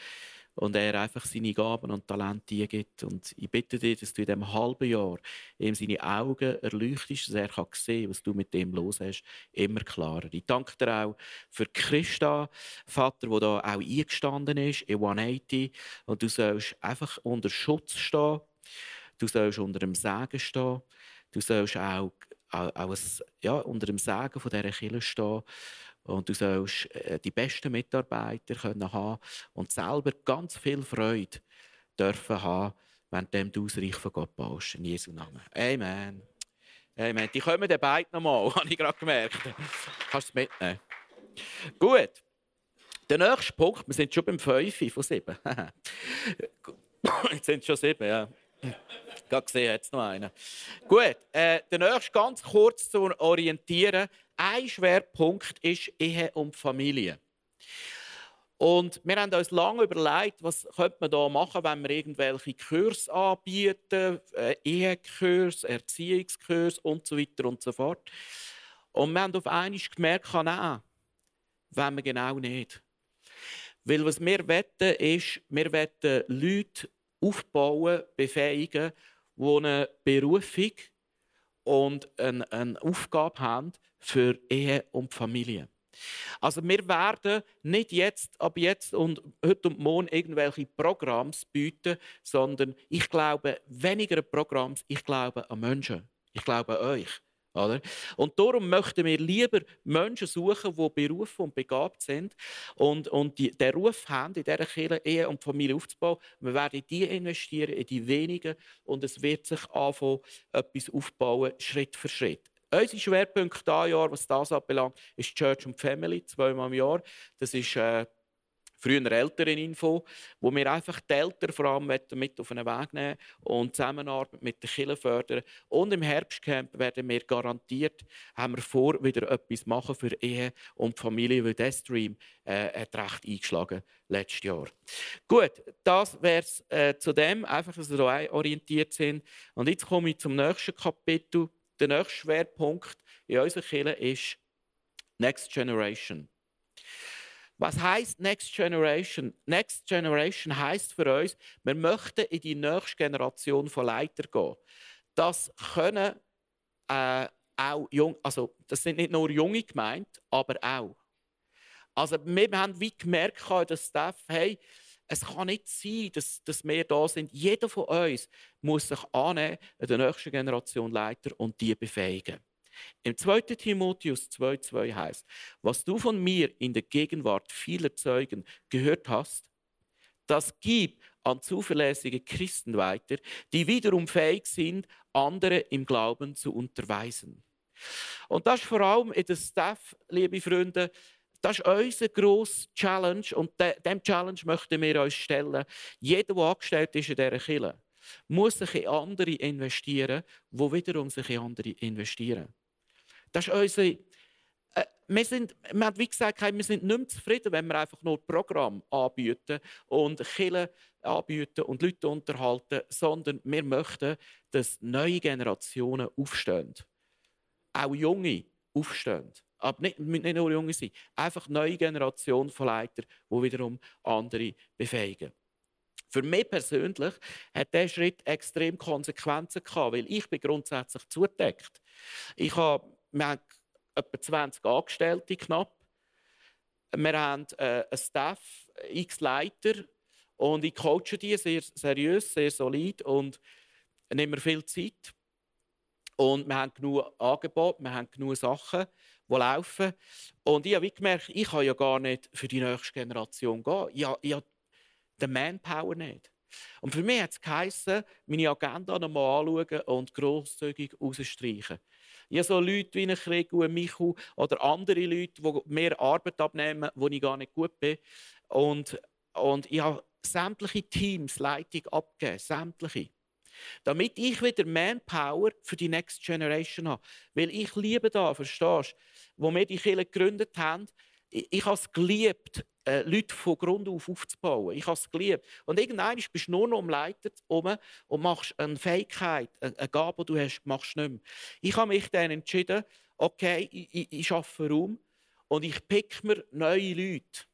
und er einfach seine Gaben und Talente gibt. Und ich bitte dich, dass du in diesem halben Jahr ihm seine Augen erleuchtest, dass er kann sehen was du mit dem los hast, immer klarer. Ich danke dir auch für Christa, Vater, der da auch eingestanden ist, in 180. Und du sollst einfach unter Schutz stehen. Du sollst unter dem Segen stehen. Du sollst auch, auch, auch ein, ja, unter dem Segen von dieser Kirche stehen. Und du sollst äh, die besten Mitarbeiter können haben und selber ganz viel Freude dürfen haben, wenn du das Reich von Gott baust. In Jesu Namen. Amen. Amen. Die kommen dann beide nochmal, habe ich gerade gemerkt. Kannst du es mitnehmen? Gut. Der nächste Punkt, wir sind schon beim 5 von 7. Jetzt sind es schon 7, ja. Gerade gesehen, jetzt noch einen. Gut, äh, der nächste ganz kurz zu orientieren. Ein Schwerpunkt ist Ehe und Familie. Und wir haben uns lange überlegt, was könnte man da machen, wenn wir irgendwelche Kurse anbieten, äh, Ehekurs, Erziehungskurs und so weiter und so fort. Und wir haben auf einmal gemerkt, nein, wenn wir genau nicht. Weil was wir wetten ist, wir wetten Leute aufbauen, befähigen, die eine Berufung und eine Aufgabe haben für Ehe und Familie. Also wir werden nicht jetzt, ab jetzt und heute und morgen irgendwelche Programms bieten, sondern ich glaube weniger Programms, ich glaube an Menschen. Ich glaube an euch. Oder? Und darum möchten wir lieber Menschen suchen, die berufen und begabt sind und, und die, den Ruf haben, in dieser Kirche Ehe und Familie aufzubauen. Wir werden die investieren, in die wenigen, und es wird sich anfangen, etwas aufbauen, Schritt für Schritt. Unsere Schwerpunkte dieses Jahr, was das anbelangt, ist Church und Family, zweimal im Jahr. Das ist äh, früher Elterninfo, wo wir einfach die Eltern vor allem mit auf den Weg nehmen und Zusammenarbeit mit den Kindern fördern. Und im Herbstcamp werden wir garantiert, haben wir vor, wieder etwas machen für Ehe und Familie, weil der Stream äh, hat recht eingeschlagen letztes Jahr. Gut, das wäre es äh, zu dem, einfach, dass wir orientiert sind. Und jetzt komme ich zum nächsten Kapitel. Der nächste Schwerpunkt in unserer Kirche ist Next Generation. Was heißt Next Generation? Next Generation heißt für uns, wir möchten in die nächste Generation von Leitern gehen. Das können äh, auch jung, also das sind nicht nur junge gemeint, aber auch. Also wir haben wie gemerkt, dass Staff, hey, es kann nicht sein, dass, dass wir da sind. Jeder von uns muss sich annehmen, der nächsten Generation Leiter und die befähigen. Im 2. Timotheus 2,2 heißt, was du von mir in der Gegenwart vieler Zeugen gehört hast, das gib an zuverlässige Christen weiter, die wiederum fähig sind, andere im Glauben zu unterweisen. Und das ist vor allem in der Staff, liebe Freunde, das ist unsere grosse Challenge und dem Challenge möchten wir uns stellen. Jeder, der angestellt ist in dieser Kirche, muss sich in andere investieren, wo wiederum sich in andere investieren. Das ist unsere. Äh, wir, sind, wir haben wie gesagt, wir sind nicht mehr zufrieden, wenn wir einfach nur Programm anbieten und Kirche anbieten und Leute unterhalten, sondern wir möchten, dass neue Generationen aufstehen. Auch junge aufstehen. Aber nicht, nicht nur junge sein. Einfach neue Generation von Leitern, die wiederum andere befähigen. Für mich persönlich hat dieser Schritt extrem Konsequenzen gehabt, weil ich bin grundsätzlich zudeckt. Ich habe wir haben etwa 20 Angestellte knapp. Wir haben äh, einen Staff, x Leiter und ich coache die sehr seriös, sehr solid und nehme mir viel Zeit. Und wir haben genug Angebote, wir haben genug Sachen, die laufen. Und ich habe gemerkt, ich kann ja gar nicht für die nächste Generation gehen. Ich habe, ich habe den Manpower nicht. Und für mich hat es geheißen, meine Agenda nochmal anschauen und grosszügig rausstreichen. Ich habe so Leute wie ein Krieg und Michu oder andere Leute, die mehr Arbeit abnehmen, wo ich gar nicht gut bin. Und, und ich habe sämtliche Teams Leitung abgegeben, sämtliche. Damit ich wieder Manpower für die Next Generation habe. Weil ich liebe da, verstehst du, wo wir die Kirche gegründet haben, ich, ich habe es geliebt, äh, Leute von Grund auf aufzubauen. Ich habe es geliebt. Und irgendwann bist du nur noch umleitet um und machst eine Fähigkeit, eine Gabe, die du hast, machst du nicht mehr. Ich habe mich dann entschieden, okay, ich, ich, ich schaffe Raum und ich pick mir neue Leute.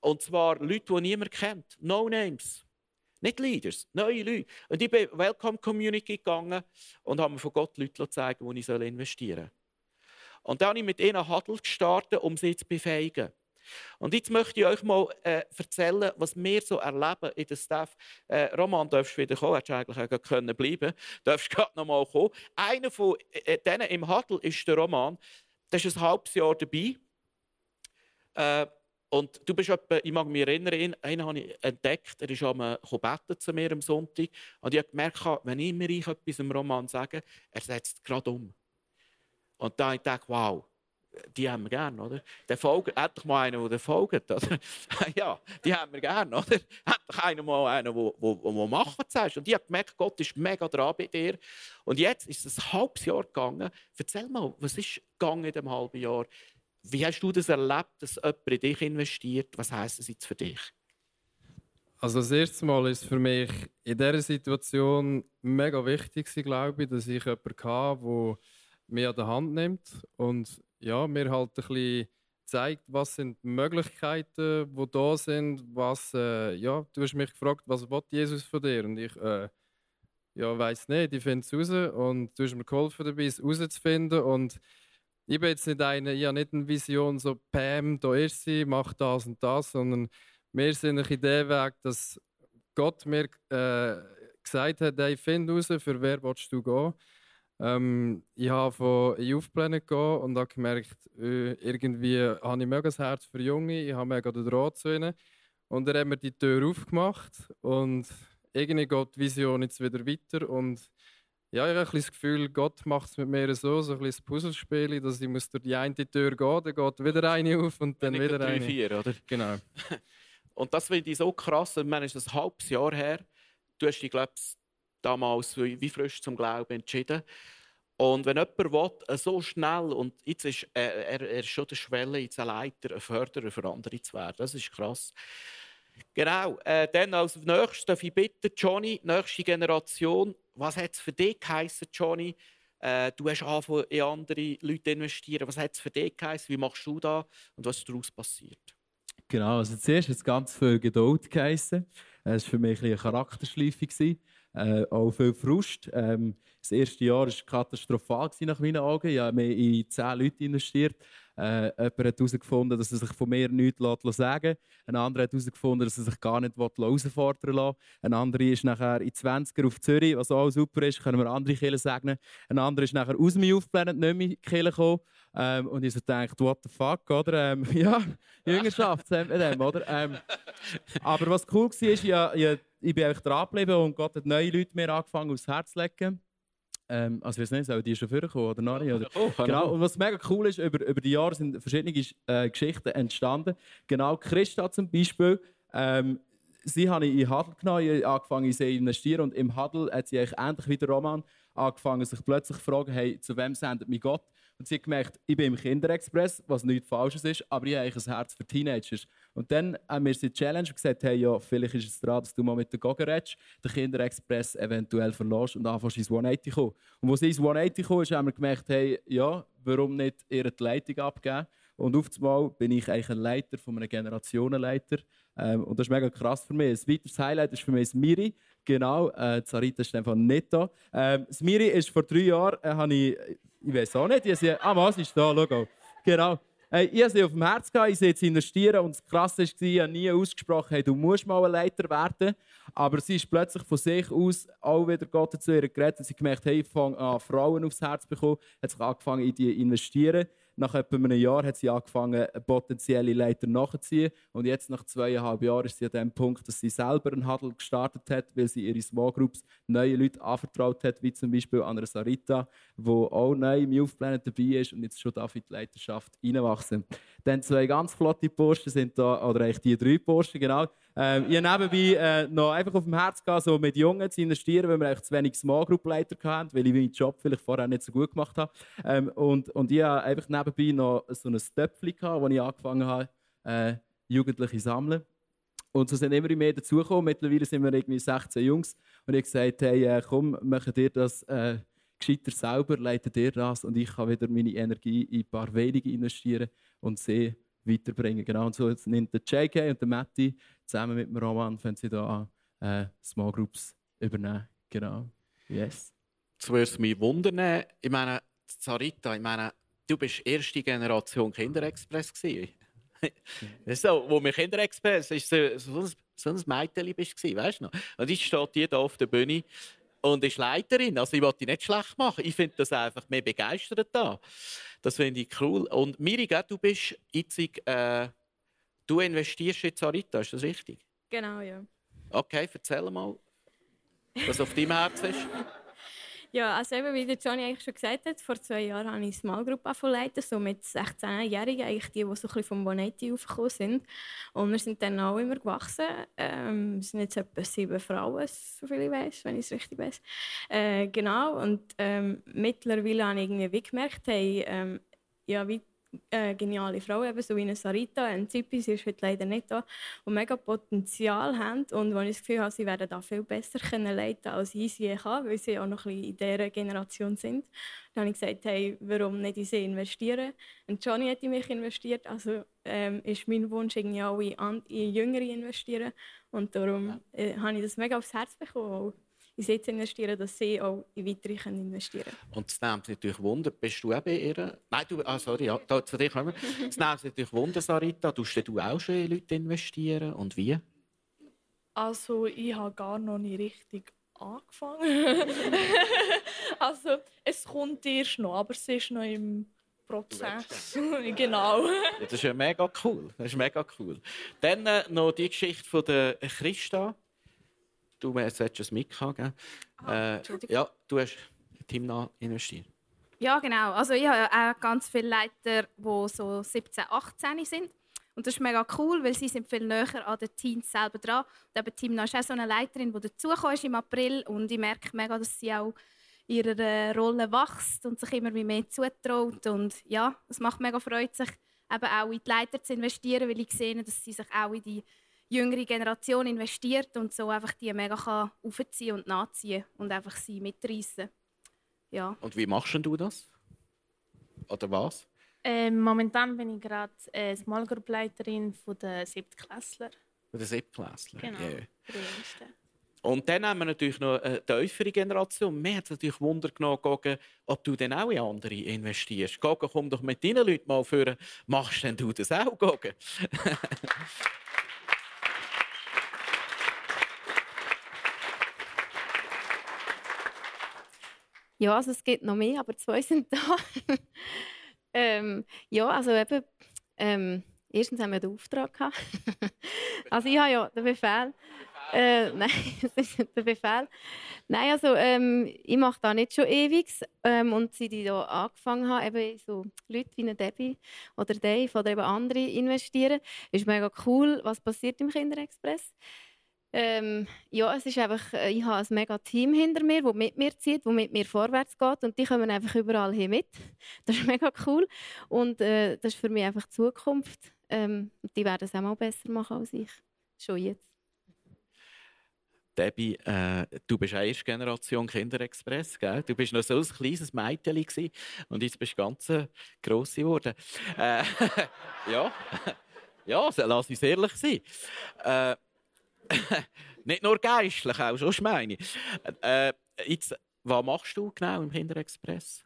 Und zwar Leute, die niemand kennt. No Names. Nicht Leaders, neue Leute. Und ich bin in Welcome Community gegangen und habe mir von Gott Leute gezeigt, wo ich investieren soll. Und dann habe ich mit ihnen Huddle gestartet, um sie zu befähigen. Und jetzt möchte ich euch mal äh, erzählen, was wir so erleben in der Staff. Äh, Roman, darfst du wieder kommen? Hättest eigentlich auch können bleiben Darfst gerade noch mal kommen. Einer von äh, denen im Huddle ist der Roman. Der ist ein halbes Jahr dabei. Äh, und du bist etwa, ich mag mich erinnern, einen habe ich entdeckt, er ist beten zu mir am Sonntag. Und ich habe gemerkt, wenn ich mir etwas im Roman sage, er setzt gerade um. Und da habe ich gedacht, wow, die haben wir gerne, oder? Der folgt, doch mal einen, der folgt, oder? ja, die haben wir gerne, oder? Einen mal einen, der, der, der machen zuerst. Und ich habe gemerkt, Gott ist mega dran bei dir. Und jetzt ist es ein halbes Jahr gegangen. Erzähl mal, was ist gegangen in diesem halben Jahr? Wie hast du das erlebt, dass jemand in dich investiert? Was heisst das jetzt für dich? Also das erste Mal ist für mich in dieser Situation mega wichtig, glaube ich, dass ich jemanden hatte, der mich an der Hand nimmt und ja, mir halt ein bisschen zeigt, was sind die Möglichkeiten, die da sind, was, äh, ja, du hast mich gefragt, was will Jesus von dir? Und ich, äh, ja, weiß nicht, ich finde es raus und du hast mir geholfen dabei, es herauszufinden und ich bin jetzt nicht eine, ich habe nicht eine Vision, so Pam, da ist sie, mach das und das, sondern wir sind in dem Weg, dass Gott mir äh, gesagt hat, hey, find raus, für wer willst du gehen. Ähm, ich habe von Youth Planet gehen und habe gemerkt, äh, irgendwie habe ich mega das Herz für Junge, ich habe mega den Draht zu ihnen. Und er hat mir die Tür aufgemacht und irgendwie geht die Vision jetzt wieder weiter und ja, ich habe ein das Gefühl, Gott macht es mit mir so, so ein bisschen Puzzlespiel, dass ich muss durch die eine Tür gehen, dann geht wieder eine auf und dann wieder drei, eine. Vier, oder? Genau. und das finde ich so krass. Ich meine, es ist ein halbes Jahr her. Du hast dich, glaube ich, damals wie frisch zum Glauben entschieden. Und wenn jemand will, so schnell, und jetzt ist er, er, er ist schon der Schwelle, jetzt ein Leiter, ein Förderer für andere zu werden, das ist krass. Genau, äh, dann als nächstes darf ich bitten, Johnny, nächste Generation, was hat es für dich geheißen, Johnny? Äh, du hast angefangen, in andere Leute investieren. Was hat es für dich geheißen? Wie machst du da und was ist daraus passiert? Genau, also zuerst hat es ganz viel Geduld geheißen. Es war für mich ein eine Charakterschleife. Äh, auch viel Frust. Ähm, das erste Jahr war katastrophal nach meinen Augen. Ich habe in zehn Leute investiert. Äh, jemand hat herausgefunden, dass er sich von mir nichts sagen lässt. Ein anderer hat herausgefunden, dass er sich gar nicht herausfordern lässt. Ein anderer ist nachher in 20er auf Zürich, was auch super ist, können wir andere Kirchen sagen. Ein anderer ist nachher aus dem Youth nicht mehr in die Kirche gekommen. Ähm, und ich so gedacht, what the fuck, oder? Ähm, ja, Jüngerschaft dem, oder? Ähm, aber was cool war, ist, ich, ich, ich bin einfach dran geblieben und Gott hat neue Leute mir angefangen aufs Herz zu legen. Ähm, also ich weiß nicht, sollen die schon vorkommen oder Nari? Oder? Oh, genau. Und was mega cool ist, über, über die Jahre sind verschiedene äh, Geschichten entstanden. Genau, Christa zum Beispiel. Ähm, sie habe ich in Huddle genommen, angefangen in sie investieren und im Huddle hat sie eigentlich ähnlich wie der Roman angefangen, sich plötzlich zu fragen, hey, zu wem sendet mich Gott? Und sie hat gemerkt, ich bin im Kinderexpress, was nichts Falsches ist, aber ich habe eigentlich ein Herz für Teenagers. Und dann haben wir sie Challenge und gesagt, hey, ja, vielleicht ist es dran, dass du mal mit der redest, den Kinderexpress eventuell verlässt und anfängst ins 180 kommen. Und wo sie ins 180 kam, haben wir gemerkt, hey, ja, warum nicht ihre die Leitung abgeben? Und auf einmal bin ich eigentlich ein Leiter von einem Generationenleiter. Ähm, und das ist mega krass für mich. Ein weiteres Highlight ist für mich Miri. Genau, äh, Zarita ist einfach nicht da. Ähm, das Miri ist vor drei Jahren, äh, habe ich, ich weiß auch nicht, ich sehe, ah, was ist da, schau. Genau. Hey, ich habe sie auf dem Herz gehabt, ich sie investieren und das Krasse war, ich habe nie ausgesprochen, hey, du musst mal ein Leiter werden. Aber sie ist plötzlich von sich aus auch wieder Gott zu ihr geredet und sie gemerkt, hey, ich fange an, Frauen aufs Herz zu bekommen, hat sich angefangen, in die investieren. Nach etwa einem Jahr hat sie angefangen, potenzielle Leiter nachzuziehen. Und jetzt, nach zweieinhalb Jahren, ist sie an dem Punkt, dass sie selber einen Handel gestartet hat, weil sie ihre Small Groups neue Leute anvertraut hat, wie zum Beispiel Anna Sarita, die auch neu im Youth Planet dabei ist und jetzt schon da in die Leiterschaft reinwachsen. Dann zwei ganz flotte Posten sind da, oder eigentlich die drei Posten, genau. Ähm, ich habe nebenbei äh, noch einfach auf dem Herz gehabt, so mit Jungen zu investieren, weil wir eigentlich zu wenig Small Group Leiter hatten, weil ich meinen Job vielleicht vorher nicht so gut gemacht habe. Ähm, und, und ich habe einfach nebenbei noch so ein Stöpfchen gehabt, wo ich angefangen habe, äh, Jugendliche zu sammeln. Und so sind immer mehr dazugekommen. Mittlerweile sind wir irgendwie 16 Jungs. Und ich habe gesagt, hey, äh, komm, machen dir das äh, gescheiter selber, leitet dir das und ich kann wieder meine Energie in ein paar wenige investieren und sehe, weiterbringen. Genau, und so jetzt nimmt der JK und der Matti zusammen mit dem Roman, fangen sie da an, äh, Small Groups übernehmen. Genau, yes. Jetzt würde es mich wundern, ich meine, Sarita, ich meine, du bist erste Generation Kinderexpress gewesen. so, wo wir Kinderexpress ist so, so ein, so ein Mädchen bist weißt du noch? Und jetzt steht die da auf der Bühne und ist Leiterin. Also ich wollte die nicht schlecht machen. Ich finde das einfach mehr begeistert da. Das finde ich cool. Und Miri, du bist jetzt, äh, du investierst in Sarita, ist das richtig? Genau, ja. Okay, erzähl mal, was auf deinem Herzen ist. Ja, also eben, wie der Johnny eigentlich schon gesagt hat, vor zwei Jahren habe ich eine Small Group leiten, so mit 16-Jährigen, eigentlich die, die so ein bisschen vom Bonetti aufgekommen sind. Und wir sind dann auch immer gewachsen. Ähm, wir sind jetzt etwa sieben Frauen, so viel ich weiß, wenn ich es richtig weiß. Äh, genau, und ähm, mittlerweile habe ich irgendwie gemerkt, hey, ähm, ja, wie äh, geniale Frau, eben so wie eine Sarita, ein Zippi, sie ist heute leider nicht da, die mega Potenzial haben und wo ich das Gefühl habe, sie werden da viel besser können leiten als ich sie kann, weil sie auch noch ein bisschen in dieser Generation sind. Dann habe ich gesagt, hey, warum nicht in sie investieren? Und Johnny hat in mich investiert, also ähm, ist mein Wunsch, irgendwie auch in, in Jüngere investieren und darum äh, habe ich das mega aufs Herz bekommen in sie zu investieren, dass sie auch in weitere investieren können. Und das nimmt natürlich Wunder. Bist du auch bei ihr? Nein, du, ah, sorry, ja, da, zu dir kommen wir. Es nimmt natürlich Wunder, Sarita. Tust du auch schon in Leute investieren? Und wie? Also, ich habe gar noch nicht richtig angefangen. also, es kommt erst noch, aber es ist noch im Prozess. genau. Ja, das ist ja mega cool. Das ist mega cool. Dann äh, noch die Geschichte von der Christa. Du solltest es mithaben. Ah, äh, ja, du hast Team investiert. Ja, genau. Also ich habe auch ganz viele Leiter, die so 17, 18 sind. Und das ist mega cool, weil sie sind viel näher an den Teams selber dran. Und eben Timna ist auch so eine Leiterin, die dazugekommen ist im April. Und ich merke mega, dass sie auch ihrer Rolle wächst und sich immer mehr zutraut. Und ja, es macht mega Freude, sich eben auch in die Leiter zu investieren, weil ich sehe, dass sie sich auch in die jüngere Generation investiert und so einfach die mega kann aufziehen und nachziehen und einfach sie mitreißen. Ja. Und wie machst du das? Oder was? Ähm, momentan bin ich gerade äh, Small Group Leiterin von der Siebtklässler. Von der Siebtklässler? Genau. Yeah. Und dann haben wir natürlich noch eine tiefere Generation. Mir hat es natürlich Wunder genommen, ob du dann auch in andere investierst. Gogo, komm doch mit deinen Leuten mal vor. Machst denn du das auch, Gogo? Ja, also es gibt noch mehr, aber zwei sind da. ähm, ja, also eben, ähm, erstens haben wir den Auftrag gehabt. also ich habe ja den Befehl. Äh, nein, das ist nicht der Befehl. Nein, also ähm, ich mache da nicht schon ewig. Ähm, und seit ich hier angefangen habe, eben so Leute wie eine Debbie oder Dave oder eben andere investieren, ist mega cool, was passiert im Kinderexpress. Ähm, ja, es ist einfach, äh, ich habe ein mega Team hinter mir, das mit mir zieht, das mit mir vorwärts geht und die kommen einfach überall hin mit. Das ist mega cool und äh, das ist für mich einfach Zukunft. Ähm, die werden es auch mal besser machen als ich, schon jetzt. Debbie, äh, du bist eine erste Generation Kinderexpress, gell? Du bist noch so ein kleines Mädchen und jetzt bist du ganz äh, gross geworden. Äh, ja, ja, lass uns ehrlich sein. Äh, nicht nur geistlich, auch schon meine äh, jetzt, Was machst du genau im Kinderexpress?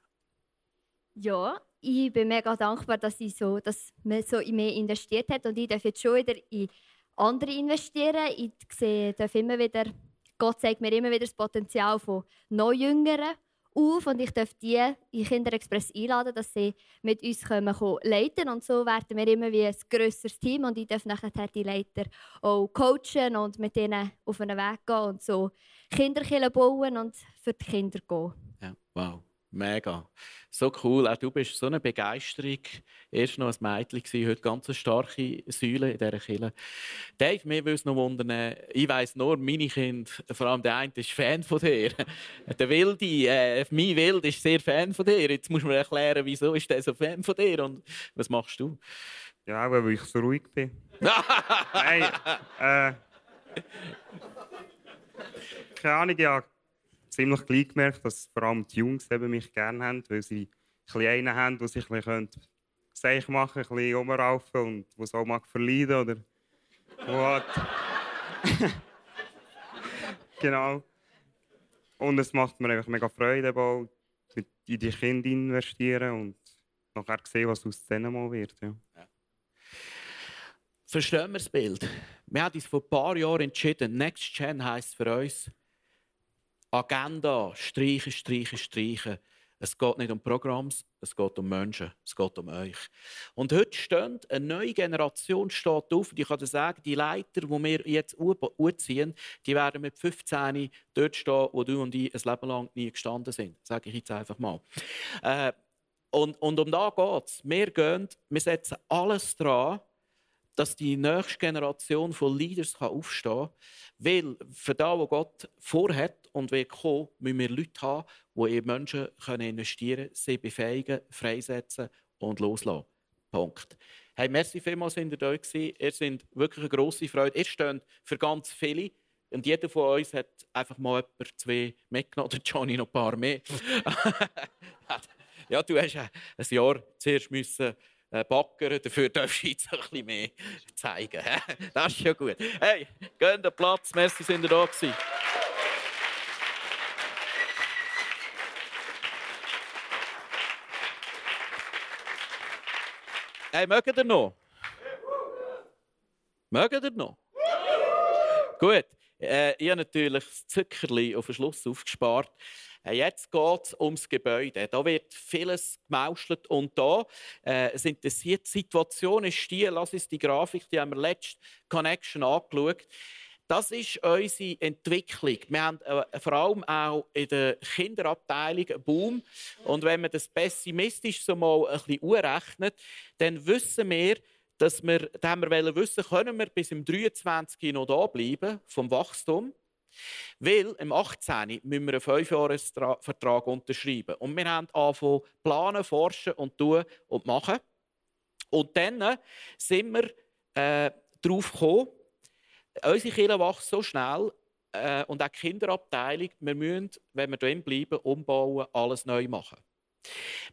Ja, ich bin mega dankbar, dass, ich so, dass man so in mich investiert hat und ich darf jetzt schon wieder in andere investieren. Ich sehe, darf immer wieder, Gott zeigt mir immer wieder das Potenzial von noch Jüngeren auf und ich darf die in Kinderexpress einladen, dass sie mit uns kommen, leiten und so werden wir immer wie ein grösseres Team und ich darf nachher die Leiter auch coachen und mit ihnen auf einen Weg gehen und so Kinderkillen bauen und für die Kinder gehen. Ja, wow. Mega. So cool. Auch du bist so eine Begeisterung. Erst noch ein Mädchen, heute ganz eine starke Säule in dieser Kirche. Dave, mir würde es noch wundern, ich weiss nur, meine Kinder, vor allem der eine, ist Fan von dir. Der Wilde, äh, mein Wild ist sehr Fan von dir. Jetzt muss man erklären, wieso ist der so Fan von dir und was machst du? Ja, weil ich so ruhig bin. Nein, äh, keine Ahnung, ja ziemlich gleich gemerkt, dass vor allem die Jungs eben mich gerne haben, weil sie Kleine haben, die sich ein Seich machen, ein bisschen rumraufen und was auch mag verleiden oder was. genau. Und es macht mir einfach mega Freude, auch in die Kinder investieren und nachher sehen, was aus denen mal wird. Ja. Ja. Verstehen wir das Bild? Wir haben uns vor ein paar Jahren entschieden, Next Gen heisst für uns Agenda, streichen, streichen, streichen. Es geht nicht um Programms, es geht um Menschen, es geht um euch. Und heute steht eine neue Generation steht auf. Und ich kann sagen, die Leiter, die wir jetzt anziehen, die werden mit 15 dort stehen, wo du und ich ein Leben lang nie gestanden sind. Sage ich jetzt einfach mal. Äh, und, und um da geht es. Wir, gehen, wir setzen alles dran, dass die nächste Generation von Leaders aufstehen kann. Weil für das, was Gott vorhat und will kommen, müssen wir Leute haben, die in Menschen investieren können, sie befähigen, freisetzen und loslassen. Punkt. Hey, merci vielmals, sind ihr da gewesen. Ihr seid wirklich eine grosse Freude. Ihr steht für ganz viele. Und jeder von uns hat einfach mal etwa zwei mitgenommen. Oder Johnny noch ein paar mehr. ja, du hast ein Jahr zuerst müssen baggern, dafür darfst du jetzt ein bisschen mehr zeigen. Das ist schon gut. Hey, gehen den Platz, merci, sind ihr da gewesen. Hey, mögt ihr noch? Mögt ihr noch? Gut. Äh, ich habe natürlich das Zuckerli auf den Schluss aufgespart. Äh, jetzt geht es ums Gebäude. Da wird vieles gemauschelt und da äh, es interessiert die Situation ist die, lass uns die Grafik, die haben wir letzte Connection angeschaut. Das ist unsere Entwicklung. Wir haben äh, vor allem auch in der Kinderabteilung einen Boom. Und wenn man das pessimistisch so mal ein bisschen urechnet, dann wissen wir, dass wir, da wir wissen, können wir bis im 23 noch da bleiben vom Wachstum. Weil im 18. müssen wir einen 5-Jahres-Vertrag unterschreiben. Und wir haben angefangen planen, forschen und tun und machen. Und dann sind wir äh, darauf gekommen, unsere Kinder wachsen so schnell äh, und auch die Kinderabteilung, wir müssen, wenn wir drin bleiben, umbauen, alles neu machen.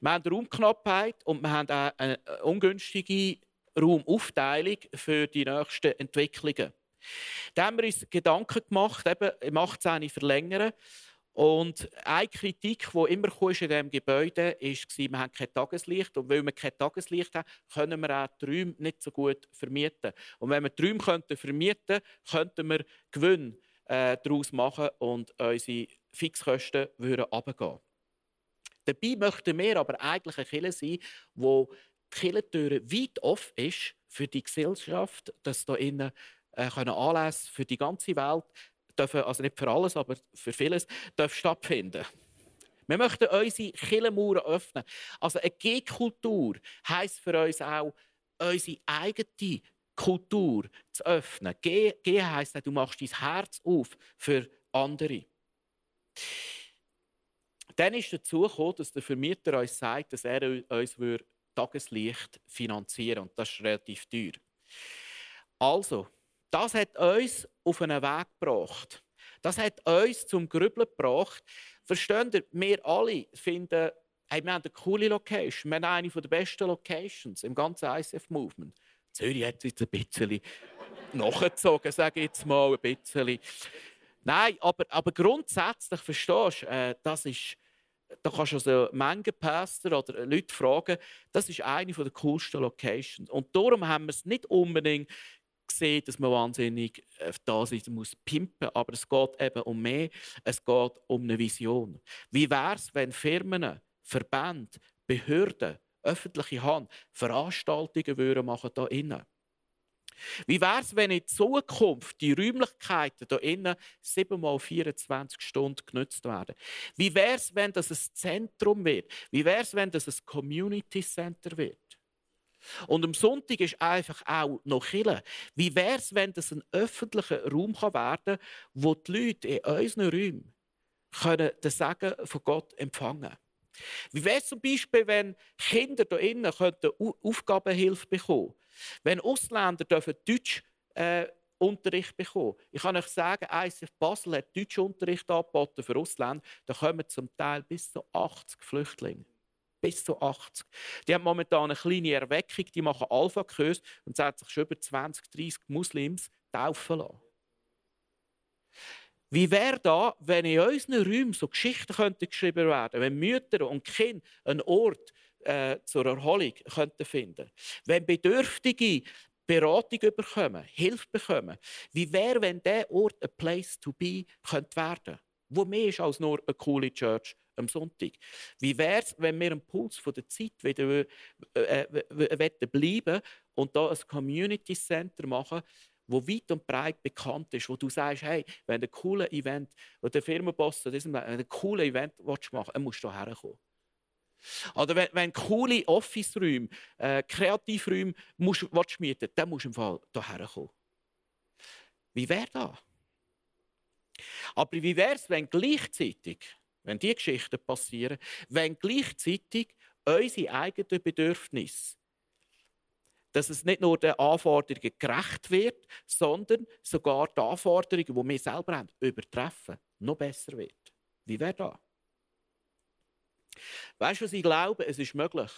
Wir haben Raumknappheit und wir haben auch eine ungünstige Raumaufteilung für die nächsten Entwicklungen. Da haben wir uns Gedanken gemacht, eben im 18. verlängern. Und eine Kritik, die immer in diesem Gebäude war, wir haben kein Tageslicht. Und weil wir kein Tageslicht haben, können wir auch die Räume nicht so gut vermieten. Und wenn wir die Räume könnten vermieten könnten, könnten wir Gewinn äh, daraus machen und unsere Fixkosten würden runtergehen. Dabei möchten wir aber eigentlich eine Kirche sein, wo die Kirchentür weit offen ist für die Gesellschaft, dass da innen äh, Anlässe für die ganze Welt dürfen, also nicht für alles, aber für vieles, dürfen stattfinden. Wir möchten unsere Killenmauern öffnen. Also eine G-Kultur heisst für uns auch, unsere eigene Kultur zu öffnen. G, G heisst, du machst dein Herz auf für andere. Dann ist dazu gekommen, dass der Vermieter uns sagt, dass er uns Tageslicht finanzieren würde. Und das ist relativ teuer. Also, das hat uns auf einen Weg gebracht. Das hat uns zum Grübeln gebracht. Versteht ihr, wir alle finden, hey, wir haben eine coole Location. Wir haben eine der besten Locations im ganzen ICF-Movement. Zürich hat jetzt ein bisschen nachgezogen, sage ich jetzt mal ein bisschen. Nein, aber, aber grundsätzlich verstehst du, äh, das ist, da kannst du also Mengenpäster oder Leute fragen, das ist eine der coolsten Locations. Und darum haben wir es nicht unbedingt gesehen, dass man wahnsinnig äh, da sein muss, pimpen, aber es geht eben um mehr. Es geht um eine Vision. Wie wäre es, wenn Firmen, Verbände, Behörden, öffentliche Hand Veranstaltungen würden machen da innen? Wie wäre es, wenn in Zukunft die Räumlichkeiten hier innen 7 mal 24 Stunden genutzt werden? Wie wäre es, wenn das ein Zentrum wird? Wie wäre es, wenn das ein Community Center wird? Und am Sonntag ist einfach auch noch Kille. Wie wäre es, wenn das ein öffentlicher Raum werden kann, wo die Leute in unseren Räumen können den Segen von Gott empfangen können? Wie wäre es zum Beispiel, wenn Kinder hier innen Aufgabenhilfe bekommen Wenn Ausländer dürfen Deutsch äh, Unterricht bekommen. Ich kann euch sagen, ICF Basel hat Deutschunterricht angeboten für Ausländer. Da kommen zum Teil bis zu 80 Flüchtlinge. Bis zu 80. Die haben momentan eine kleine Erweckung, die machen Alpha-Kurs und hat sich schon über 20, 30 Muslims taufen lassen. Wie wäre da, wenn in unseren Räumen so Geschichten könnten geschrieben werden, wenn Mütter und Kinder einen Ort äh, zur Erholung könnten finden, wenn Bedürftige Beratung bekommen, Hilfe bekommen. Wie wäre, wenn dieser Ort ein Place to be könnte werden wo mehr ist als nur eine coole Church am Sonntag. Wie wäre es, wenn wir am Puls von der Zeit wieder äh, äh, bleiben und da ein Community Center machen, wo weit und breit bekannt ist, wo du sagst, hey, wenn du ein cooles Event, wo der Firmenboss wenn ein cooles Event machen willst, dann musst du hierher kommen. Oder wenn, wenn coole Office-Räume, äh, Kreativräume musst, willst mieten dann musst du im Fall hierher kommen. Wie wäre das? Aber wie wäre es, wenn gleichzeitig, wenn diese Geschichten passieren, wenn gleichzeitig unsere eigenen Bedürfnisse dass es nicht nur den Anforderungen gerecht wird, sondern sogar die Anforderungen, die wir selber haben, übertreffen, noch besser wird. Wie wäre das? Weißt du, was ich glaube? Es ist möglich.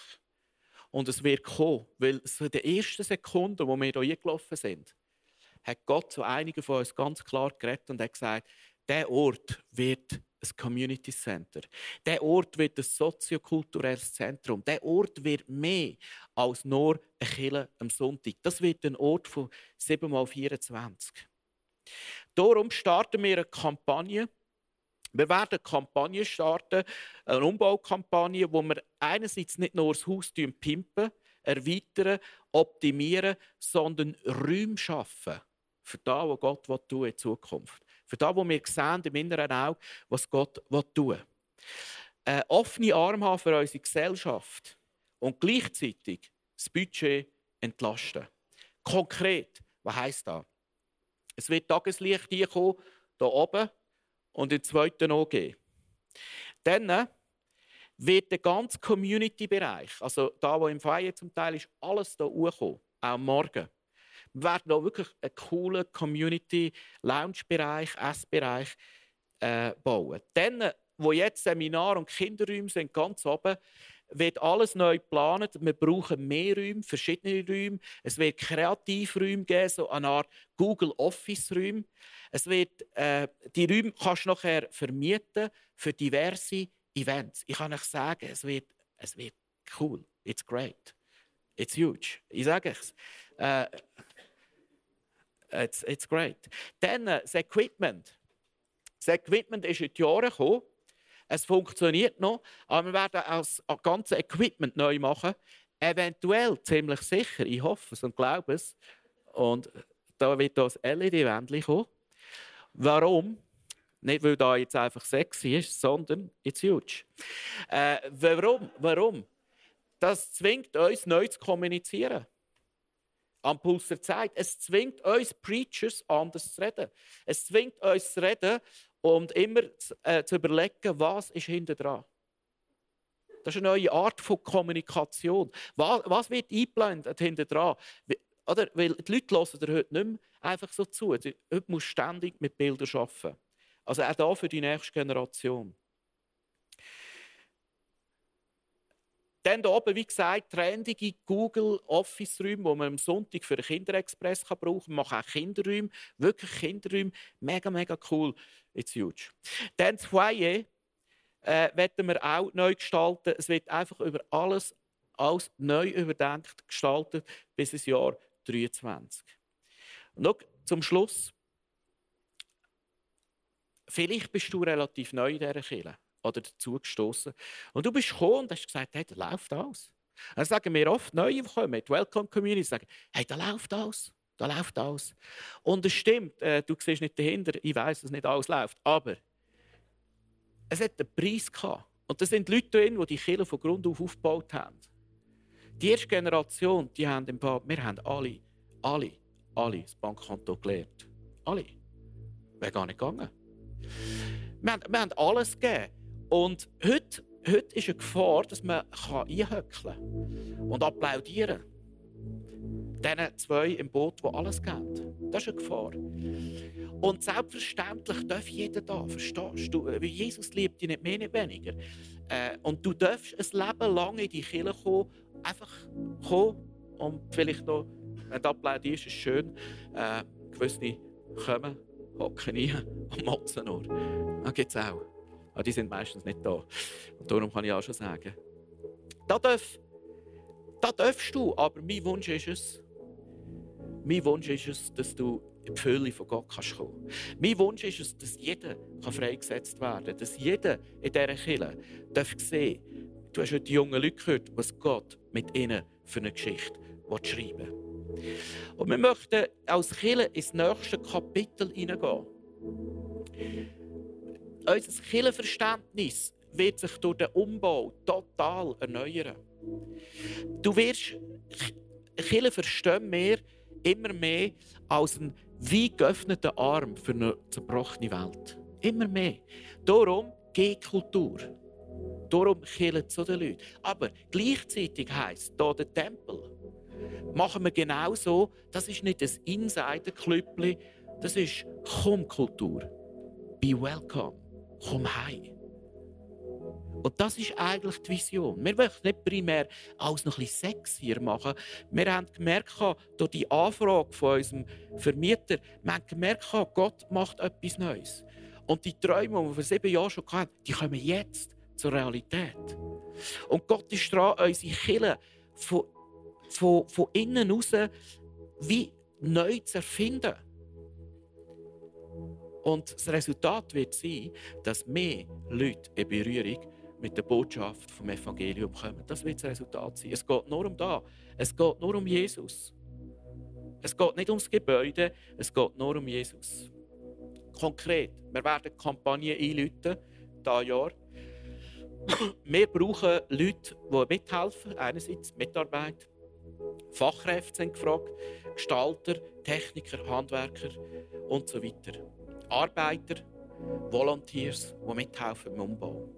Und es wird kommen, weil in den ersten Sekunden, wo wir hier eingelaufen sind, hat Gott zu einigen von uns ganz klar geredet und hat gesagt, der Ort wird ein Community Center. Der Ort wird ein soziokulturelles Zentrum. Der Ort wird mehr als nur eine Kille am Sonntag. Das wird ein Ort von 7 mal 24. Darum starten wir eine Kampagne. Wir werden eine Kampagne starten, eine Umbaukampagne, wo wir einerseits nicht nur das Haus pimpen, erweitern, optimieren, sondern Räume schaffen für das, was Gott in Zukunft für das, was wir sehen im inneren Auge, was Gott tun will. Eine offene Arm haben für unsere Gesellschaft und gleichzeitig das Budget entlasten. Konkret, was heisst das? Es wird Tageslicht hier hier oben und im zweiten OG. Dann äh, wird der ganze Community-Bereich, also da, wo im Feier zum Teil ist, alles hier hochkommen, auch morgen. Werden auch wirklich einen coolen Community-Lounge-Bereich, Essbereich äh, bauen. Dann, wo jetzt Seminar- und Kinderräume sind, ganz oben, wird alles neu geplant. Wir brauchen mehr Räume, verschiedene Räume. Es wird Kreativräume geben, so eine Art Google Office Räume. Es wird, äh, die Räume kannst du nachher vermieten für diverse Events. Ich kann euch sagen, es wird, es wird cool. It's great. It's huge. Ich sage es. Äh, It's, it's great. Dann äh, das Equipment. Das Equipment ist in die Jahre gekommen. Es funktioniert noch, aber wir werden auch das ganze Equipment neu machen. Eventuell, ziemlich sicher, ich hoffe es und glaube es. Und da wird das LED-Wändchen kommen. Warum? Nicht, weil da jetzt einfach sexy ist, sondern it's huge. Äh, warum? Warum? Das zwingt uns, neu zu kommunizieren am Puls der Zeit. Es zwingt uns Preachers anders zu reden. Es zwingt uns zu reden und immer zu, äh, zu überlegen, was ist hinter dran. Das ist eine neue Art von Kommunikation. Was, was wird eingeblendet hinter dran? Oder, weil die Leute hören dir heute nicht mehr einfach so zu. Heute musst du ständig mit Bildern arbeiten. Also auch da für die nächste Generation. Dann hier oben, wie gesagt, trendige Google Office-Räume, die man am Sonntag für den Kinderexpress brauchen kann. Wir machen auch Kinderräume, wirklich Kinderräume. Mega, mega cool. It's huge. Dann das Foyer äh, werden wir auch neu gestalten. Es wird einfach über alles, alles neu überdenkt, gestaltet bis ins Jahr 2023. Und noch zum Schluss. Vielleicht bist du relativ neu in dieser Kirche oder dazugestoßen. Und du bist gekommen und hast gesagt, hey, da läuft alles. Dann sagen wir oft, Neue kommen, die Welcome Community, sagen, hey, da läuft alles. Da läuft alles. Und es stimmt, äh, du siehst nicht dahinter, ich weiß, dass nicht alles läuft. Aber es hat einen Preis gehabt. Und das sind Leute drin, die die Kirche von Grund auf aufgebaut haben. Die erste Generation, die haben im Bad, wir haben alle, alle, alle das Bankkonto gelernt. Alle. Wäre gar nicht gegangen. Wir haben, wir haben alles gegeben. Und heute, heute ist eine Gefahr, dass man einhöckeln und applaudieren kann. diesen zwei im Boot, die alles geben. Das ist eine Gefahr. Und selbstverständlich darf jeder da, verstehst du? Weil Jesus liebt dich nicht mehr, nicht weniger. Äh, und du darfst ein Leben lang in die Kirche kommen, einfach kommen und vielleicht noch, wenn du ablehnst, ist schön, äh, gewisse kommen, hocken rein und motzen nur. Das gibt es auch. Aber die sind meistens nicht da. Und darum kann ich auch schon sagen, da, darf, da darfst du, aber mein Wunsch ist es, mein Wunsch ist es, dass du in die Fülle von Gott kannst kommen Mein Wunsch ist es, dass jeder freigesetzt werden kann. Dass jeder in dieser Kirche darf sehen Du hast heute die jungen Leute gehört, was Gott mit ihnen für eine Geschichte schreiben will. Und wir möchten als Kirche ins nächste Kapitel hineingehen. Unser Kirchenverständnis wird sich durch den Umbau total erneuern. Du wirst Kirche verstehen mehr, immer mehr als einen weit geöffneten Arm für eine zerbrochene Welt. Immer mehr. Darum geht Kultur. Darum killen zu den Leuten. Aber gleichzeitig heisst hier der Tempel. Machen wir genau so, das ist nicht ein Insider-Klüppli, das ist Komm-Kultur. Be welcome. Komm heim. Und das ist eigentlich die Vision. Wir wollen nicht primär alles noch ein bisschen sexier machen. Wir haben gemerkt, durch die Anfrage von unserem Vermieter, wir haben gemerkt, Gott macht etwas Neues. Und die Träume, die wir vor sieben Jahren schon hatten, die kommen jetzt zur Realität. Und Gott ist dran, unsere Kirche von, von, von innen raus wie neu zu erfinden. Und das Resultat wird sein, dass mehr Leute in Berührung mit der Botschaft vom Evangelium kommen. Das wird das Resultat sein. Es geht nur um da. Es geht nur um Jesus. Es geht nicht ums Gebäude, es geht nur um Jesus. Konkret, wir werden Kampagnen einläuten, dieses Jahr. Wir brauchen Leute, die mithelfen. Einerseits Mitarbeit, Fachkräfte sind gefragt, Gestalter, Techniker, Handwerker und so weiter. Arbeiter, Volunteers, die mithelfen beim Umbau.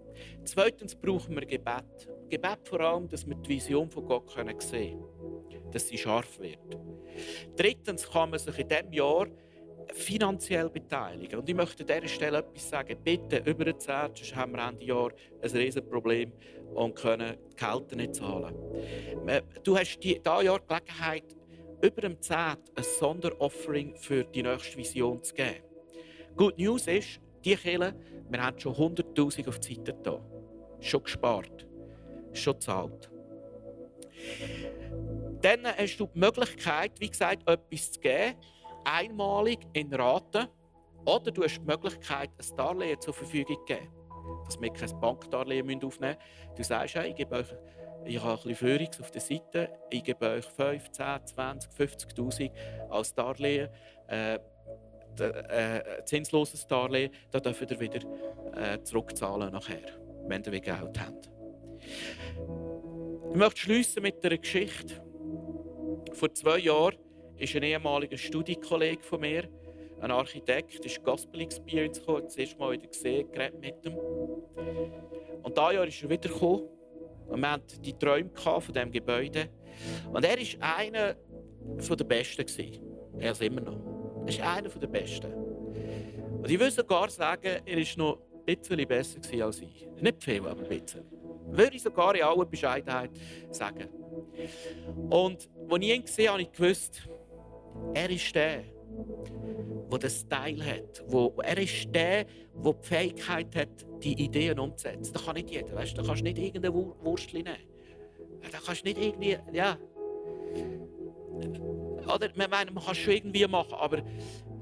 Zweitens brauchen wir Gebet. Gebet vor allem, dass wir die Vision von Gott sehen können, dass sie scharf wird. Drittens kann man sich in diesem Jahr finanziell beteiligen. Und ich möchte an dieser Stelle etwas sagen. Bitte über den Zert, sonst haben wir Ende Jahr ein Riesenproblem und können die Kälte nicht zahlen. Du hast dieses Jahr Gelegenheit, über dem Zert ein Sonderoffering für die nächste Vision zu geben. Good News ist, die Kirche, wir haben schon 100'000 auf die Seite da. Schon gespart. Schon gezahlt. Dann hast du die Möglichkeit, wie gesagt, etwas zu geben einmalig in Raten oder du hast die Möglichkeit, ein Darlehen zur Verfügung zu geben. Dass wir kein Bankdarlehen aufnehmen müssen. Du sagst, ich gebe euch ich habe ein bisschen Führungs auf der Seite. Ich gebe euch 5, 10, 20, 50'000 als Darlehen. Äh, äh, zinsloses Darlehen, da dürft ihr wieder äh, zurückzahlen nachher, wenn ihr Geld habt. Ich möchte schließen mit einer Geschichte. Vor zwei Jahren ist ein ehemaliger Studienkollege von mir, ein Architekt, ist Gospel Experience gekommen, das erste Mal wieder gesehen, geredet mit ihm. Und dieses Jahr ist er wieder gekommen. Und wir hatten die Träume von diesem Gebäude. Und er war einer der Besten. Er ist immer noch. Er ist einer der Besten. Und ich würde sogar sagen, er war noch ein bisschen besser als ich. Nicht viel, aber ein bisschen. Würde ich sogar in aller Bescheidenheit sagen. Und als ich ihn gesehen habe, habe ich gewusst, er ist der, der den Style hat. Er ist der, der die Fähigkeit hat, die Ideen umzusetzen. Das kann nicht jeder. Weißt? Da kannst du nicht irgendeine Wurstchen nehmen. Da kannst du nicht irgendwie. Ja. Oder, man, man kann es schon irgendwie machen, aber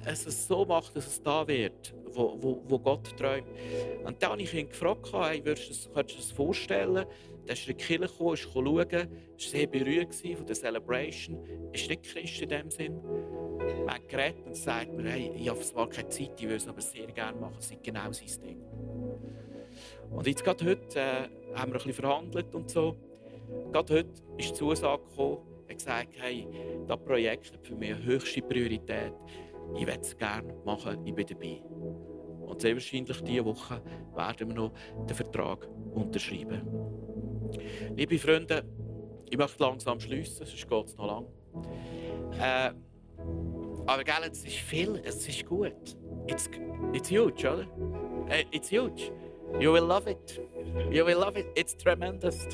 es so macht, dass es da wird, wo, wo, wo Gott träumt. Und dann habe ich ihn gefragt, hey, würdest du, könntest du dir das vorstellen? Dann ist er in die Kirche gekommen, ist schauen, war sehr berührt von der Celebration. Ist nicht Christ in dem Sinn. Man hat geredet und sagt mir, hey, ich habe zwar keine Zeit, ich würde es aber sehr gerne machen, das ist genau sein Ding. Und jetzt gerade heute äh, haben wir ein bisschen verhandelt und so. Gerade heute ist die Zusage gekommen, gesagt, hey, das Projekt hat für mich höchste Priorität ich würde es gerne machen, ich bin dabei. Und sehr wahrscheinlich diese Woche werden wir noch den Vertrag unterschreiben. Liebe Freunde, ich möchte langsam schließen, sonst geht es noch lang. Äh, aber gell, es ist viel, es ist gut. It's, it's huge, oder? Äh, It's huge. You will love it. You will love it. It's tremendous.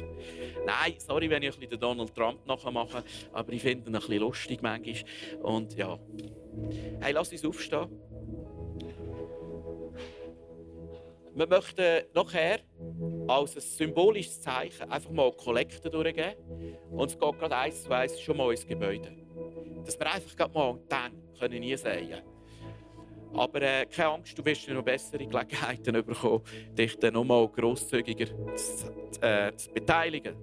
Nein, sorry, wenn ich ein bisschen Donald Trump nachmache, aber ich finde ihn ein bisschen lustig manchmal. Und ja. Hey, lass uns aufstehen. Wir möchten nachher als ein symbolisches Zeichen einfach mal Kollekte durchgeben. Und es geht gerade eins zu eins schon mal ins Gebäude. Dass wir einfach gerade mal dann können sehen aber äh, keine Angst, du wirst noch bessere Gelegenheiten bekommen, dich dann noch mal grosszügiger zu, äh, zu beteiligen.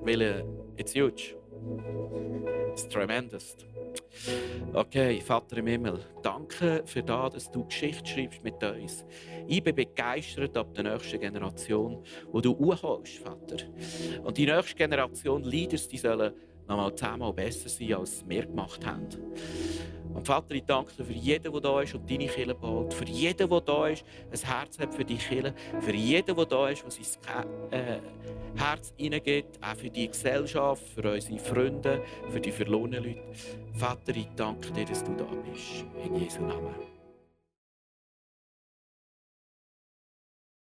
Weil äh, it's huge. It's tremendous. Okay, Vater im Himmel, danke für das, dass du Geschichte schreibst mit uns. Ich bin begeistert ab der nächsten Generation, wo du anholst, Vater. Und die nächste Generation Leaders, die sollen noch mal zehnmal besser sein, als wir gemacht haben. Und Vater, ich danke dir für jeden, der da ist und deine Kirche baut. Für jeden, der da ist, ein Herz hat für die Kirche. Für jeden, der da ist, der sein äh, Herz hineingeht. Auch für die Gesellschaft, für unsere Freunde, für die verlorenen Leute. Vater, ich danke dir, dass du da bist. In Jesu Namen.